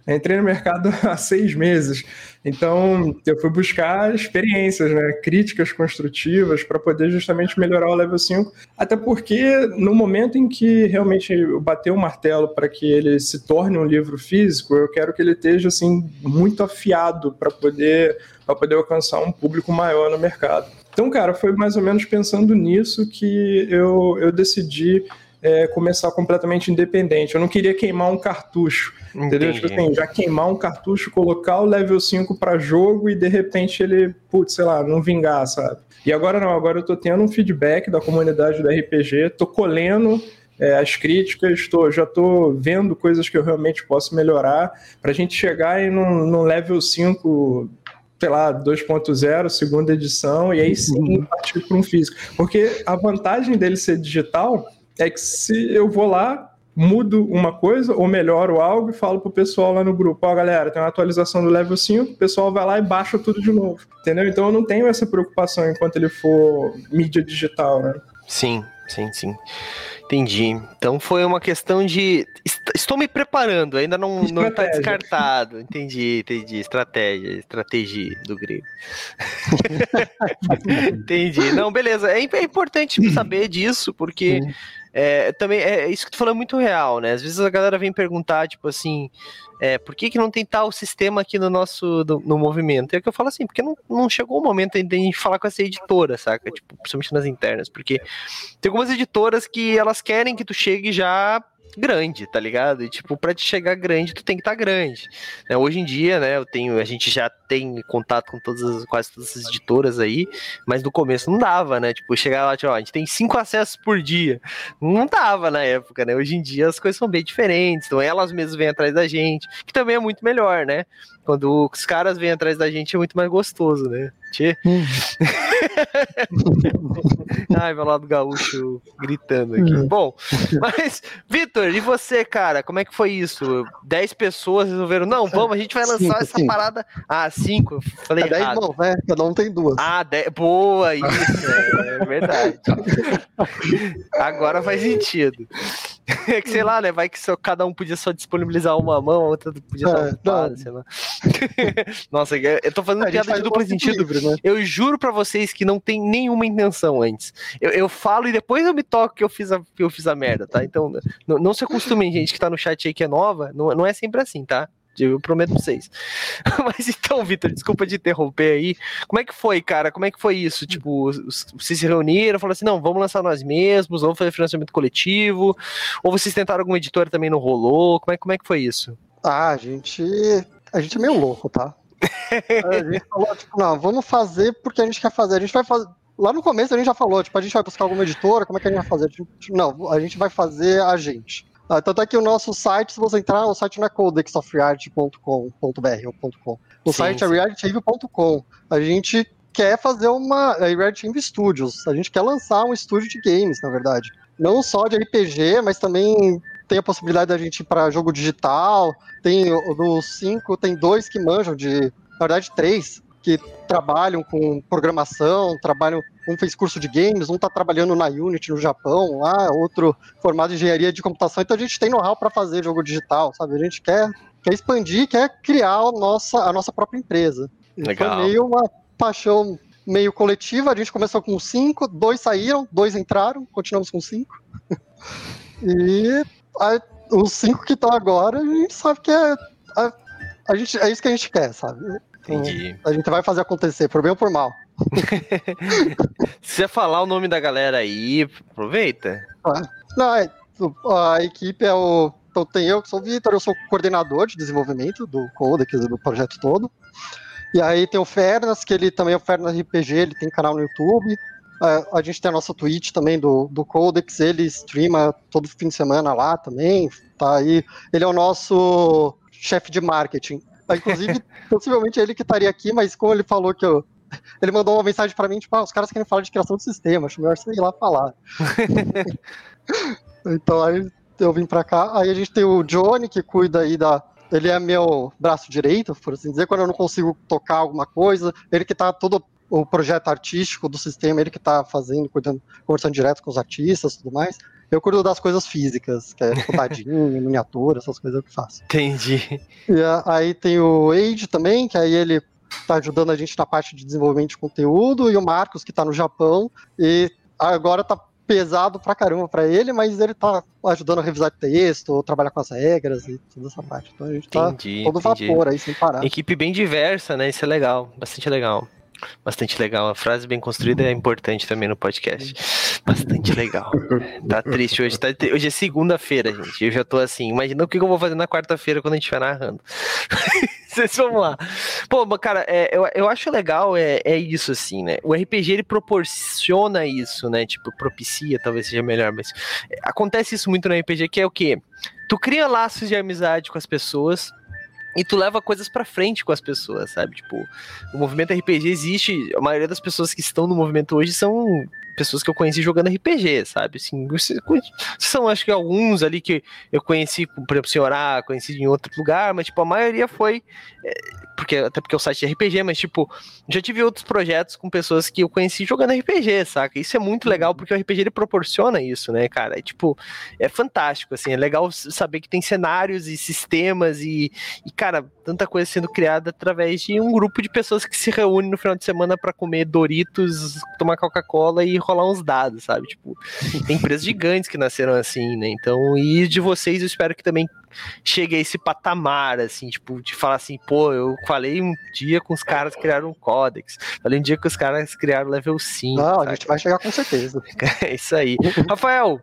entrei no mercado há seis meses, então eu fui buscar experiências, né, críticas construtivas para poder justamente melhorar o level 5, até porque no momento em que realmente eu bater o martelo para que ele se torne um livro físico, eu quero que ele esteja assim muito afiado para poder para poder alcançar um público maior no mercado. Então, cara, foi mais ou menos pensando nisso que eu, eu decidi é, começar completamente independente. Eu não queria queimar um cartucho, Entendi. entendeu? Tipo assim, já queimar um cartucho, colocar o level 5 para jogo e de repente ele, putz, sei lá, não vingar, sabe? E agora não, agora eu tô tendo um feedback da comunidade do RPG, tô colhendo é, as críticas, tô, já tô vendo coisas que eu realmente posso melhorar para a gente chegar aí num, num level 5 sei lá, 2.0, segunda edição, e aí sim uhum. partir para um físico. Porque a vantagem dele ser digital é que se eu vou lá, mudo uma coisa ou melhoro algo e falo pro pessoal lá no grupo, ó, oh, galera, tem uma atualização do level 5, o pessoal vai lá e baixa tudo de novo. Entendeu? Então eu não tenho essa preocupação enquanto ele for mídia digital, né? Sim, sim, sim. Entendi. Então foi uma questão de. Estou me preparando, ainda não, não está descartado. Entendi, entendi. Estratégia, estratégia do grego. entendi. Não, beleza. É, é importante saber disso, porque. É, também é isso que tu falou é muito real, né? Às vezes a galera vem perguntar, tipo assim, é, por que, que não tem tal sistema aqui no nosso no, no movimento? É que eu falo assim, porque não, não chegou o momento ainda de falar com essa editora, saca? Tipo, principalmente nas internas, porque tem algumas editoras que elas querem que tu chegue já grande, tá ligado? E, tipo, pra te chegar grande, tu tem que estar tá grande. Né? Hoje em dia, né, eu tenho, a gente já tem contato com todas as, quase todas as editoras aí, mas no começo não dava, né? Tipo, chegar lá, tipo, ó, a gente tem cinco acessos por dia. Não dava na época, né? Hoje em dia as coisas são bem diferentes, então elas mesmas vêm atrás da gente, que também é muito melhor, né? Quando os caras vêm atrás da gente é muito mais gostoso, né? Tchê. Ai, meu lado gaúcho gritando aqui. Hum. Bom, mas, Vitor, e você, cara? Como é que foi isso? Dez pessoas resolveram, não, vamos, a gente vai lançar cinco, essa cinco. parada. Ah, cinco? Falei é dez não, né? Cada um tem duas. Ah, dez... boa, isso, é, é verdade. Agora faz sentido. É que sei lá, né? Vai que só, cada um podia só disponibilizar uma mão, a outra podia estar é, ocupada, sei lá. Nossa, eu tô fazendo piada de duplo sentido, Bruno. Né? Eu juro pra vocês que não tem nenhuma intenção antes. Eu, eu falo e depois eu me toco que eu fiz a, que eu fiz a merda, tá? Então, não, não se acostumem, gente, que tá no chat aí que é nova, não, não é sempre assim, tá? Eu prometo pra vocês. Mas então, Vitor, desculpa de interromper aí. Como é que foi, cara? Como é que foi isso? Tipo, vocês se reuniram, falaram assim, não, vamos lançar nós mesmos, vamos fazer financiamento coletivo, ou vocês tentaram alguma editora também não rolou? Como é, como é que foi isso? Ah, a gente. A gente é meio louco, tá? a gente falou, tipo, não, vamos fazer porque a gente quer fazer. A gente vai fazer. Lá no começo a gente já falou, tipo, a gente vai buscar alguma editora, como é que a gente vai fazer? A gente, não, a gente vai fazer a gente. Ah, tanto é que o nosso site, se você entrar, o site não é codexofreality.com.br ou .com. O sim, site é sim. é realitytv.com. A gente quer fazer uma é, Reality Studios. A gente quer lançar um estúdio de games, na verdade. Não só de RPG, mas também tem a possibilidade da gente ir para jogo digital. Tem dos cinco, tem dois que manjam de. Na verdade, três. que trabalham com programação, trabalham, um fez curso de games, um está trabalhando na Unity no Japão, lá, outro formado em engenharia de computação, então a gente tem know-how para fazer jogo digital, sabe? A gente quer, quer expandir, quer criar a nossa, a nossa própria empresa. Legal. Foi meio uma paixão meio coletiva, a gente começou com cinco, dois saíram, dois entraram, continuamos com cinco. e a, os cinco que estão agora, a gente sabe que é. A, a gente, é isso que a gente quer, sabe? Entendi. a gente vai fazer acontecer, por bem ou por mal. Se você falar o nome da galera aí, aproveita. Não, é, a equipe é o. Então tem eu que sou o Vitor, eu sou coordenador de desenvolvimento do Codex, do projeto todo. E aí tem o Fernas, que ele também é o Fernas RPG, ele tem canal no YouTube. A, a gente tem a nossa Twitch também do, do Codex, ele streama todo fim de semana lá também. Tá aí. Ele é o nosso chefe de marketing. Ah, Inclusive, possivelmente ele que estaria aqui, mas como ele falou que eu. Ele mandou uma mensagem pra mim, tipo, ah, os caras querem falar de criação de sistema, acho melhor você ir lá falar. então aí eu vim pra cá. Aí a gente tem o Johnny, que cuida aí da. Ele é meu braço direito, por assim dizer, quando eu não consigo tocar alguma coisa. Ele que tá todo o projeto artístico do sistema, ele que tá fazendo, cuidando, conversando direto com os artistas e tudo mais. Eu cuido das coisas físicas, que é fotadinho, miniatura, essas coisas eu que faço. Entendi. E aí tem o Age também, que aí ele tá ajudando a gente na parte de desenvolvimento de conteúdo, e o Marcos, que tá no Japão, e agora tá pesado pra caramba pra ele, mas ele tá ajudando a revisar texto, trabalhar com as regras e toda essa parte. Então a gente tá Entendi. todo entendi. vapor aí, sem parar. Equipe bem diversa, né? Isso é legal. Bastante legal. Bastante legal. A frase bem construída é importante também no podcast. Bastante legal. Tá triste hoje. Tá, hoje é segunda-feira, gente. Eu já tô assim. Imagina o que eu vou fazer na quarta-feira quando a gente estiver narrando. Vocês vamos lá. Pô, cara, é, eu, eu acho legal é, é isso, assim, né? O RPG ele proporciona isso, né? Tipo, propicia, talvez seja melhor, mas acontece isso muito no RPG, que é o quê? Tu cria laços de amizade com as pessoas e tu leva coisas pra frente com as pessoas, sabe? Tipo, o movimento RPG existe, a maioria das pessoas que estão no movimento hoje são pessoas que eu conheci jogando RPG, sabe? Assim, são acho que alguns ali que eu conheci, por exemplo, o Senhor A, conheci em outro lugar, mas tipo, a maioria foi é, porque até porque é o site de RPG, mas tipo, já tive outros projetos com pessoas que eu conheci jogando RPG, saca? Isso é muito legal porque o RPG ele proporciona isso, né, cara? É, tipo, é fantástico assim, é legal saber que tem cenários e sistemas e, e cara, tanta coisa sendo criada através de um grupo de pessoas que se reúnem no final de semana pra comer Doritos, tomar Coca-Cola e rolar uns dados, sabe? Tipo, tem empresas gigantes que nasceram assim, né? Então, e de vocês eu espero que também chegue a esse patamar, assim, tipo, de falar assim, pô, eu falei um dia com os caras que criaram um códex, falei um dia que os caras criaram level 5. Não, a saca? gente vai chegar com certeza. É isso aí. Rafael,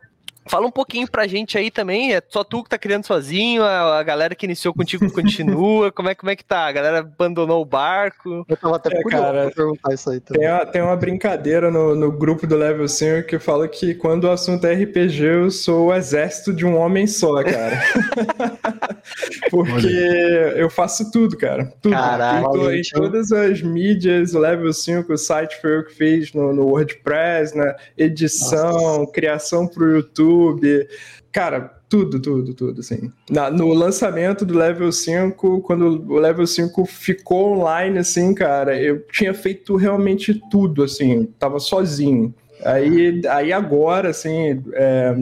fala um pouquinho pra gente aí também. É só tu que tá criando sozinho, a, a galera que iniciou contigo continua. Como é, como é que tá? A galera abandonou o barco. Eu tava até É, curioso cara, pra perguntar isso aí também. Tem uma, tem uma brincadeira no, no grupo do Level 5 que fala que quando o assunto é RPG, eu sou o exército de um homem só, cara. Porque eu faço tudo, cara. Tudo. Caralho, em, todas as mídias, o Level 5, o site foi eu que fiz no, no WordPress, na edição, criação pro YouTube. Cara, tudo, tudo, tudo, assim. Na- no lançamento do Level 5, quando o Level 5 ficou online, assim, cara, eu tinha feito realmente tudo, assim, tava sozinho. Aí, aí agora, assim, é,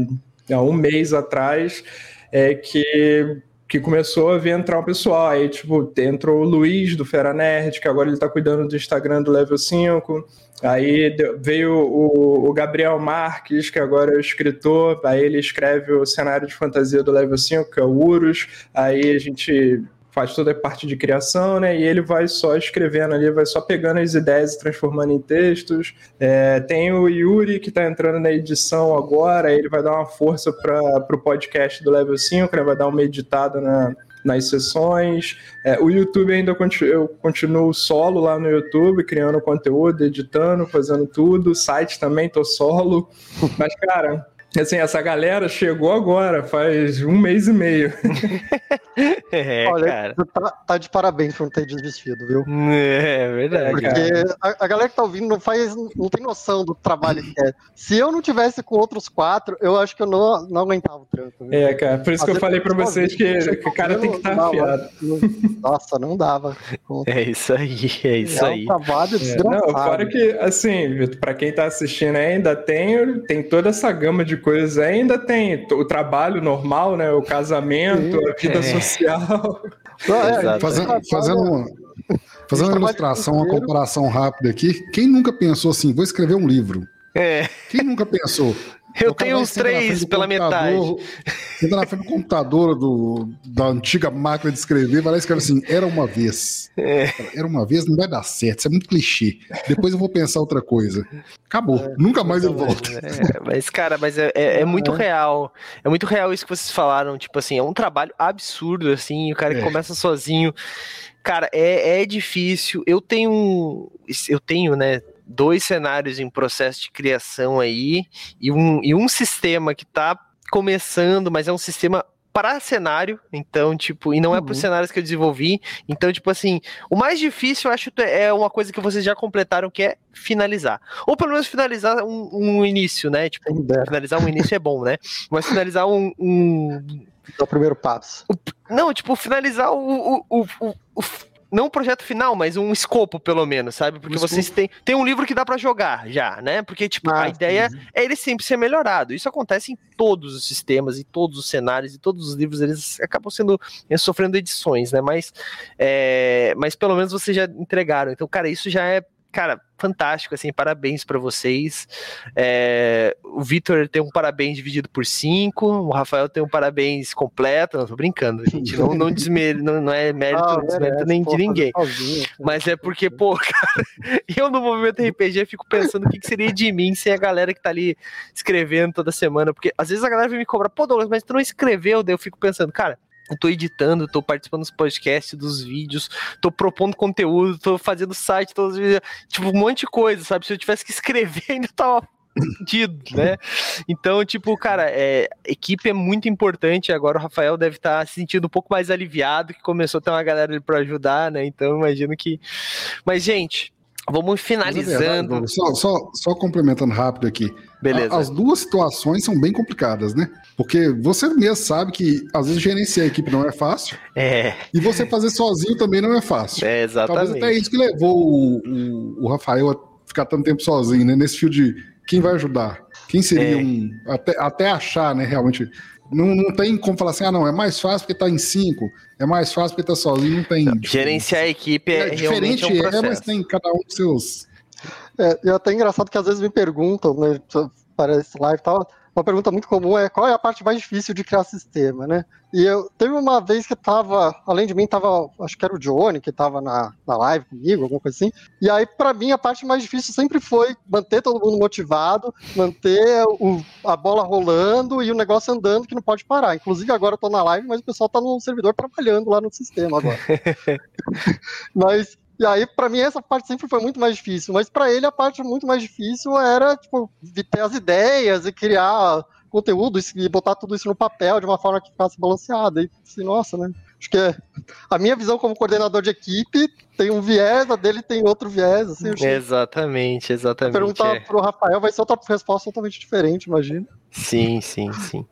um mês atrás, é que, que começou a vir entrar o pessoal. Aí, tipo, entrou o Luiz do Fera Nerd, que agora ele tá cuidando do Instagram do Level 5. Aí veio o, o Gabriel Marques, que agora é o escritor, aí ele escreve o cenário de fantasia do Level 5, que é o Urus. Aí a gente faz toda a parte de criação, né? E ele vai só escrevendo ali, vai só pegando as ideias e transformando em textos. É, tem o Yuri que está entrando na edição agora, ele vai dar uma força para o podcast do Level 5, né? vai dar uma editada na, nas sessões. É, o YouTube ainda continu, eu continuo solo lá no YouTube, criando conteúdo, editando, fazendo tudo. O site também tô solo. Mas, cara, Assim, essa galera chegou agora, faz um mês e meio. É, Olha, cara. tá, tá de parabéns por não ter desistido, viu? É verdade. Porque cara. a, a galera que tá ouvindo não faz, não tem noção do trabalho que é. Se eu não tivesse com outros quatro, eu acho que eu não, não aguentava o trampo. viu? É, cara, por isso que eu falei pra vocês que, que o cara tem que estar dava. afiado. Nossa, não dava. É isso aí, é isso é aí. um trabalho É, não, fora que, assim, Vitor, pra quem tá assistindo ainda tem, tem toda essa gama de coisas aí, ainda tem o trabalho normal, né? O casamento, a vida É. social. É. Fazendo, fazendo uma, fazendo uma ilustração, uma comparação rápida aqui. Quem nunca pensou assim, vou escrever um livro? É, Quem nunca pensou? Eu tenho uns três pela metade. Senta na frente do computador do, da antiga máquina de escrever, vai lá e escreve assim: era uma vez. É. Era uma vez, não vai dar certo, isso é muito clichê. Depois eu vou pensar outra coisa. Acabou, nunca mais ele volta. É, mas, cara, mas é, é- é muito é. real. É muito real isso que vocês falaram. Tipo assim, é um trabalho absurdo, assim. O cara que É. começa sozinho. Cara, é, é difícil. Eu tenho. Eu tenho, né? Dois cenários em processo de criação aí. E um, e um sistema que tá começando, mas é um sistema para cenário, então, tipo, e não é para os Uhum. cenários que eu desenvolvi. Então, tipo assim, o mais difícil, eu acho, é uma coisa que vocês já completaram, que é finalizar. Ou pelo menos finalizar um, um início, né? Tipo, finalizar um início é bom, né? Mas finalizar um. um- É o primeiro passo. Não, tipo, finalizar o, o, o- o- não um projeto final, mas um escopo, pelo menos, sabe? Porque Um vocês têm, têm um livro que dá pra jogar já, né? Porque, tipo, Ah, a ideia é ele sempre ser melhorado. Isso acontece em todos os sistemas, em todos os cenários, e todos os livros, eles acabam sendo eh, sofrendo edições, né? Mas, é, mas pelo menos vocês já entregaram. Então, cara, isso já é, cara, fantástico, assim, parabéns pra vocês. É, o Vitor tem um parabéns dividido por cinco, o Rafael tem um parabéns completo. Não, tô brincando, gente. Não, não, desmer, não, não é mérito, Ah, desmérito nem de ninguém. sozinho. Mas é porque, pô, cara, eu no movimento RPG fico pensando o que, que seria de mim sem a galera que tá ali escrevendo toda semana. Porque às vezes a galera vem me cobrar, pô, Douglas, mas tu não escreveu? Daí eu fico pensando, cara. Eu tô editando, tô participando dos podcasts, dos vídeos, tô propondo conteúdo, tô fazendo site, tô, tipo, um monte de coisa, sabe? Se eu tivesse que escrever, ainda tava fudido, né? Então, tipo, cara, é, equipe é muito importante. Agora o Rafael deve estar se sentindo um pouco mais aliviado, que começou a ter uma galera ali pra ajudar, né? Então, imagino que. Mas, gente, vamos Mas é verdade, finalizando. Douglas, só, só, só complementando rápido aqui. Beleza. As duas situações são bem complicadas, né? Porque você mesmo sabe que às vezes gerenciar a equipe não é fácil É, e você fazer sozinho também não é fácil. é, Talvez até exatamente. isso que levou o, o- o Rafael a ficar tanto tempo sozinho, né? Nesse fio de quem vai ajudar? Quem seria É. um. Até, até achar, né, realmente. Não, não tem como falar assim, ah, não, é mais fácil porque tá em cinco, é mais fácil porque tá sozinho, não tem. Gerenciar a equipe é, é, realmente diferente, é um é, processo. mas tem cada um dos seus. É, e é até engraçado que às vezes me perguntam, né, para esse live e tal, uma pergunta muito comum é qual é a parte mais difícil de criar sistema, né? E eu teve uma vez que tava, além de mim, tava, acho que era o Johnny, que tava na, na live comigo, alguma coisa assim. E aí, para mim, a parte mais difícil sempre foi manter todo mundo motivado, manter o- a bola rolando e o negócio andando que não pode parar. Inclusive, agora eu tô na live, mas o pessoal tá no servidor trabalhando lá no sistema agora. mas e aí, pra mim, essa parte sempre foi muito mais difícil. Mas pra ele, a parte muito mais difícil era, tipo, ter as ideias e criar conteúdo e botar tudo isso no papel de uma forma que ficasse balanceada. E, assim, nossa, né? Acho que é, a minha visão como coordenador de equipe tem um viés, a dele tem outro viés. Assim, Exatamente, exatamente. perguntar é. pro Rafael vai ser outra resposta totalmente diferente, imagina. Sim, sim, sim.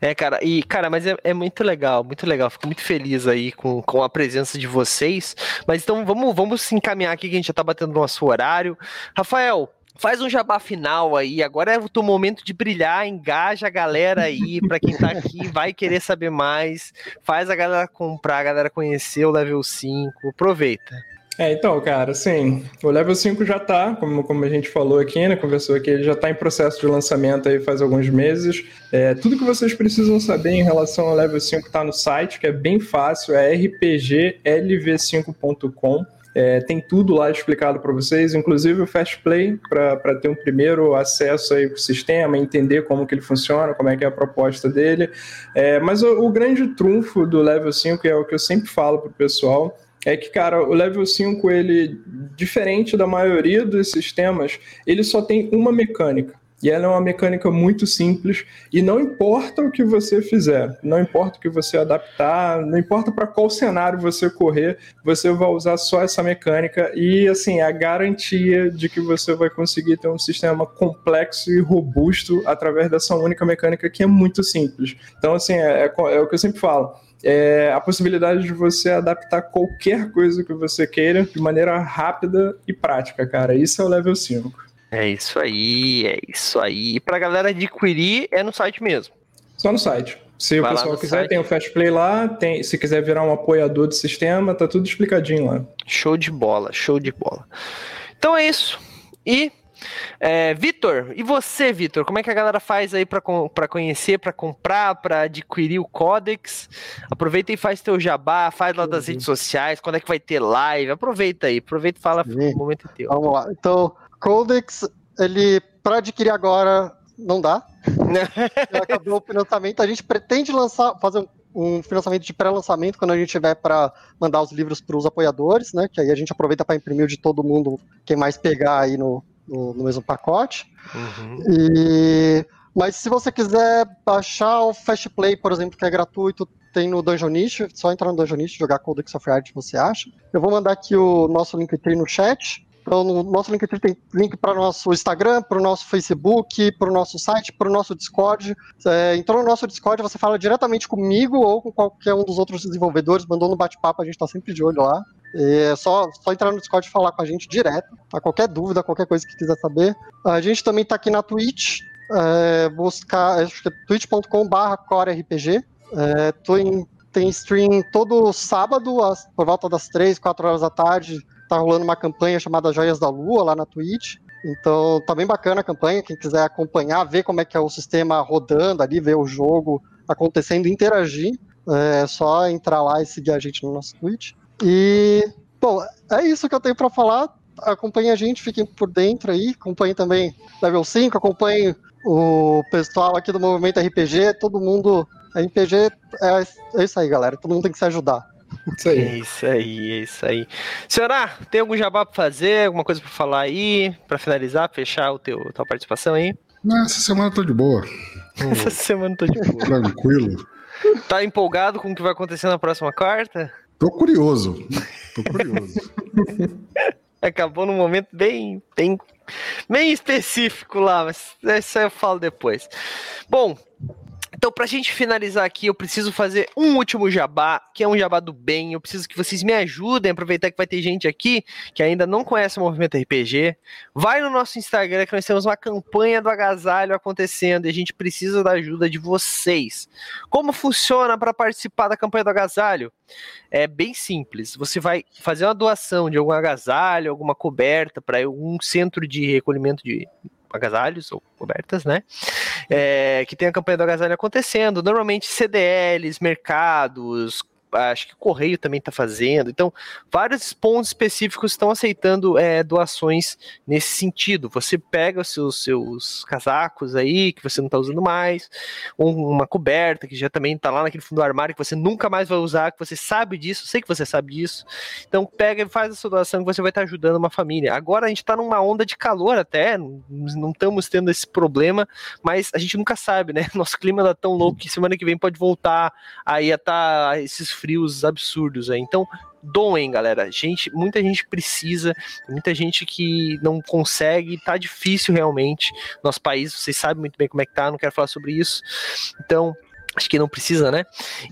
É, cara, e, cara, mas é, é muito legal, muito legal. Fico muito feliz aí com, com a presença de vocês. Mas então vamos, vamos se encaminhar aqui, que a gente já tá batendo no nosso horário. Rafael, faz um jabá final aí. Agora é o teu momento de brilhar, engaja a galera aí, pra quem tá aqui, vai querer saber mais. Faz a galera comprar, a galera conhecer o level 5. Aproveita. É, então, cara, assim, o level 5 já tá, como, como a gente falou aqui, né? Conversou aqui, ele já tá em processo de lançamento aí faz alguns meses. É, tudo que vocês precisam saber em relação ao level 5 tá no site, que é bem fácil, é rpglv5.com. É, tem tudo lá explicado para vocês, inclusive o Fast Play, para ter um primeiro acesso aí para o sistema, entender como que ele funciona, como é que é a proposta dele. É, mas o, o grande trunfo do Level 5, e é o que eu sempre falo para o pessoal, é que, cara, o Level 5, ele, diferente da maioria dos sistemas, ele só tem uma mecânica. E ela é uma mecânica muito simples e não importa o que você fizer, não importa o que você adaptar, não importa para qual cenário você correr, você vai usar só essa mecânica e assim, a garantia de que você vai conseguir ter um sistema complexo e robusto através dessa única mecânica que é muito simples. Então assim, é, é, é o que eu sempre falo é a possibilidade de você adaptar qualquer coisa que você queira de maneira rápida e prática, cara. Isso é o level 5. É isso aí, é isso aí. E pra galera adquirir, é no site mesmo. Só no site. Se Vai o pessoal quiser, site. tem o Fast Play lá. Tem, se quiser virar um apoiador do sistema, tá tudo explicadinho lá. Show de bola, show de bola. Então é isso. E é, Vitor, e você, Vitor? Como é que a galera faz aí para conhecer, para comprar, para adquirir o Codex? Aproveita e faz teu jabá, faz lá das redes sociais, quando é que vai ter live? Aproveita aí, aproveita e fala o momento teu. Vamos lá. Então, Codex, ele para adquirir agora não dá. acabou o financiamento. A gente pretende lançar, fazer um financiamento de pré-lançamento quando a gente tiver para mandar os livros para os apoiadores, né? Que aí a gente aproveita para imprimir o de todo mundo, quem mais pegar aí no, no, no mesmo pacote. Uhum. E, mas se você quiser baixar o Fast Play, por exemplo, que é gratuito, tem no Dungeonist, só entrar no Dungeonist, jogar Codex of Art, você acha. Eu vou mandar aqui o nosso Linktree no chat. Então, no nosso Linktree tem link para o nosso Instagram, para o nosso Facebook, para o nosso site, para o nosso Discord. É, entrou no nosso Discord, você fala diretamente comigo ou com qualquer um dos outros desenvolvedores, mandou no bate-papo, a gente está sempre de olho lá. É só, só entrar no Discord e falar com a gente direto, tá? Qualquer dúvida, qualquer coisa que quiser saber. A gente também tá aqui na Twitch, é, buscar, acho que é twitch.com.br corerpg. É, tem stream todo sábado, às, por volta das 3, 4 horas da tarde. Tá rolando uma campanha chamada Joias da Lua lá na Twitch. Então tá bem bacana a campanha. Quem quiser acompanhar, ver como é que é o sistema rodando ali, ver o jogo acontecendo, interagir. É só entrar lá e seguir a gente no nosso Twitch. E, bom, é isso que eu tenho para falar. Acompanhe a gente, fiquem por dentro aí. Acompanhe também Level 5, acompanhe o pessoal aqui do Movimento RPG. Todo mundo. RPG é, é isso aí, galera. Todo mundo tem que se ajudar. Isso aí. É isso aí, é isso aí. Senhora, tem algum jabá pra fazer? Alguma coisa pra falar aí? Pra finalizar, fechar o teu, tua participação aí? Não, essa semana eu tô de boa. essa semana eu tô de boa. Tranquilo. Tá empolgado com o que vai acontecer na próxima quarta? Tô curioso. Tô curioso. Acabou num momento bem, bem, bem específico lá, mas isso aí eu falo depois. Bom, então, pra gente finalizar aqui, eu preciso fazer um último jabá, que é um jabá do bem. Eu preciso que vocês me ajudem, aproveitar que vai ter gente aqui que ainda não conhece o movimento RPG. Vai no nosso Instagram que nós temos uma campanha do agasalho acontecendo e a gente precisa da ajuda de vocês. Como funciona para participar da campanha do agasalho? É bem simples. Você vai fazer uma doação de algum agasalho, alguma coberta para um centro de recolhimento de agasalhos ou cobertas, né? É, que tem a campanha do agasalho acontecendo. Normalmente CDLs, mercados, acho que o Correio também está fazendo. Então, vários pontos específicos estão aceitando é, doações nesse sentido. Você pega os seus, seus casacos aí, que você não está usando mais, uma coberta que já também está lá naquele fundo do armário, que você nunca mais vai usar, que você sabe disso, sei que você sabe disso. Então, pega e faz a sua doação que você vai estar tá ajudando uma família. Agora a gente está numa onda de calor até, não estamos tendo esse problema, mas a gente nunca sabe, né? Nosso clima está tão louco que semana que vem pode voltar aí a tá esses frios absurdos aí. Então, doem, galera. Gente, muita gente precisa, muita gente que não consegue, tá difícil realmente. Nosso país, vocês sabem muito bem como é que tá, não quero falar sobre isso. Então, Acho que não precisa, né?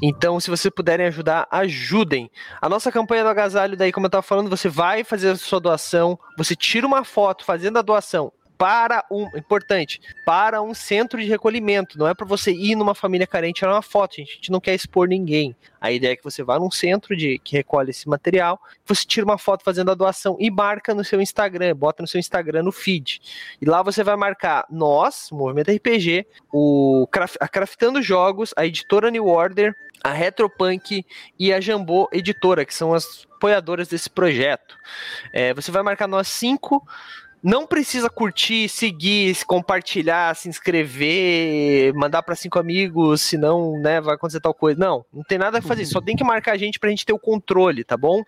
Então, se vocês puderem ajudar, ajudem. A nossa campanha do agasalho, daí, como eu tava falando, você vai fazer a sua doação, você tira uma foto fazendo a doação para um, importante, para um centro de recolhimento. Não é para você ir numa família carente tirar uma foto, gente. A gente não quer expor ninguém. A ideia é que você vá num centro de que recolhe esse material, você tira uma foto fazendo a doação e marca no seu Instagram, bota no seu Instagram no feed. E lá você vai marcar nós, o Movimento RPG, o a Craftando Jogos, a editora New Order, a Retropunk e a Jambô Editora, que são as apoiadoras desse projeto. É, você vai marcar nós cinco não precisa curtir, seguir, compartilhar, se inscrever, mandar para cinco amigos, senão, né, vai acontecer tal coisa. Não, não tem nada a fazer, só tem que marcar a gente pra gente ter o controle, tá bom?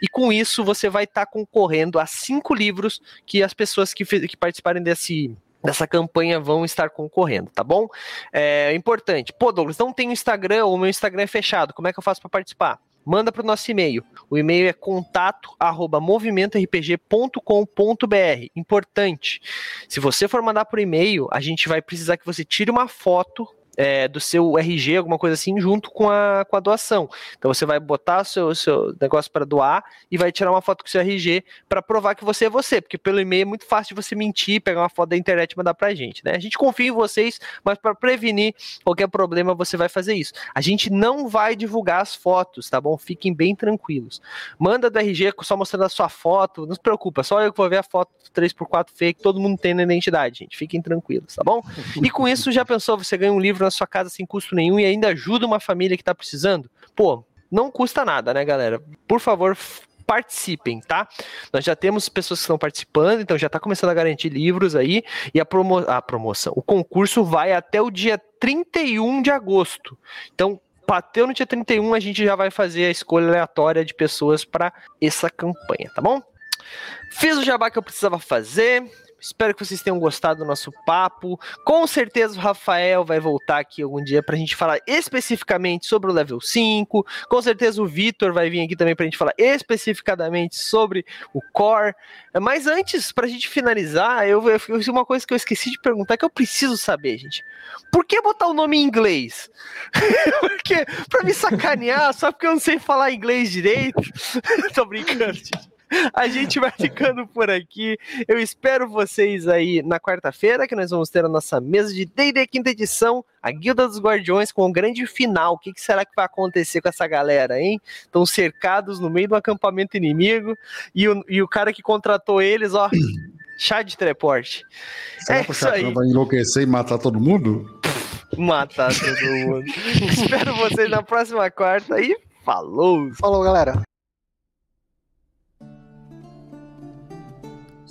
E com isso você vai estar tá concorrendo a cinco livros que as pessoas que, que participarem desse dessa campanha vão estar concorrendo, tá bom? É importante. Pô, Douglas, não tem Instagram ou meu Instagram é fechado. Como é que eu faço para participar? Manda para o nosso e-mail. O e-mail é contato@movimentorpg.com.br. Importante. Se você for mandar por e-mail, a gente vai precisar que você tire uma foto é, do seu RG, alguma coisa assim, junto com a, com a doação. Então você vai botar o seu, seu negócio para doar e vai tirar uma foto com o seu RG para provar que você é você, porque pelo e-mail é muito fácil de você mentir, pegar uma foto da internet e mandar pra gente, né? A gente confia em vocês, mas para prevenir qualquer problema você vai fazer isso. A gente não vai divulgar as fotos, tá bom? Fiquem bem tranquilos. Manda do RG só mostrando a sua foto, não se preocupa, só eu que vou ver a foto 3x4 fake, todo mundo tem na identidade, gente. Fiquem tranquilos, tá bom? E com isso, já pensou, você ganha um livro na sua casa sem custo nenhum e ainda ajuda uma família que está precisando? Pô, não custa nada, né, galera? Por favor, participem, tá? Nós já temos pessoas que estão participando, então já está começando a garantir livros aí e a, promo a promoção, o concurso vai até o dia 31 de agosto. Então, bateu no dia 31, a gente já vai fazer a escolha aleatória de pessoas para essa campanha, tá bom? Fiz o jabá que eu precisava fazer. Espero que vocês tenham gostado do nosso papo. Com certeza o Rafael vai voltar aqui algum dia para a gente falar especificamente sobre o level 5. Com certeza o Vitor vai vir aqui também para a gente falar especificadamente sobre o core. Mas antes, para a gente finalizar, eu, eu, eu uma coisa que eu esqueci de perguntar que eu preciso saber, gente. Por que botar o nome em inglês? porque para me sacanear, só porque eu não sei falar inglês direito. Tô brincando, gente. A gente vai ficando por aqui. Eu espero vocês aí na quarta-feira, que nós vamos ter a nossa mesa de D&D quinta edição, a Guilda dos Guardiões com o grande final. O que, que será que vai acontecer com essa galera, hein? Estão cercados no meio do acampamento inimigo e o, e o cara que contratou eles, ó, chá de teleporte. Será é que o Chacrão vai enlouquecer e matar todo mundo? Matar todo mundo. espero vocês na próxima quarta e falou! Falou, galera!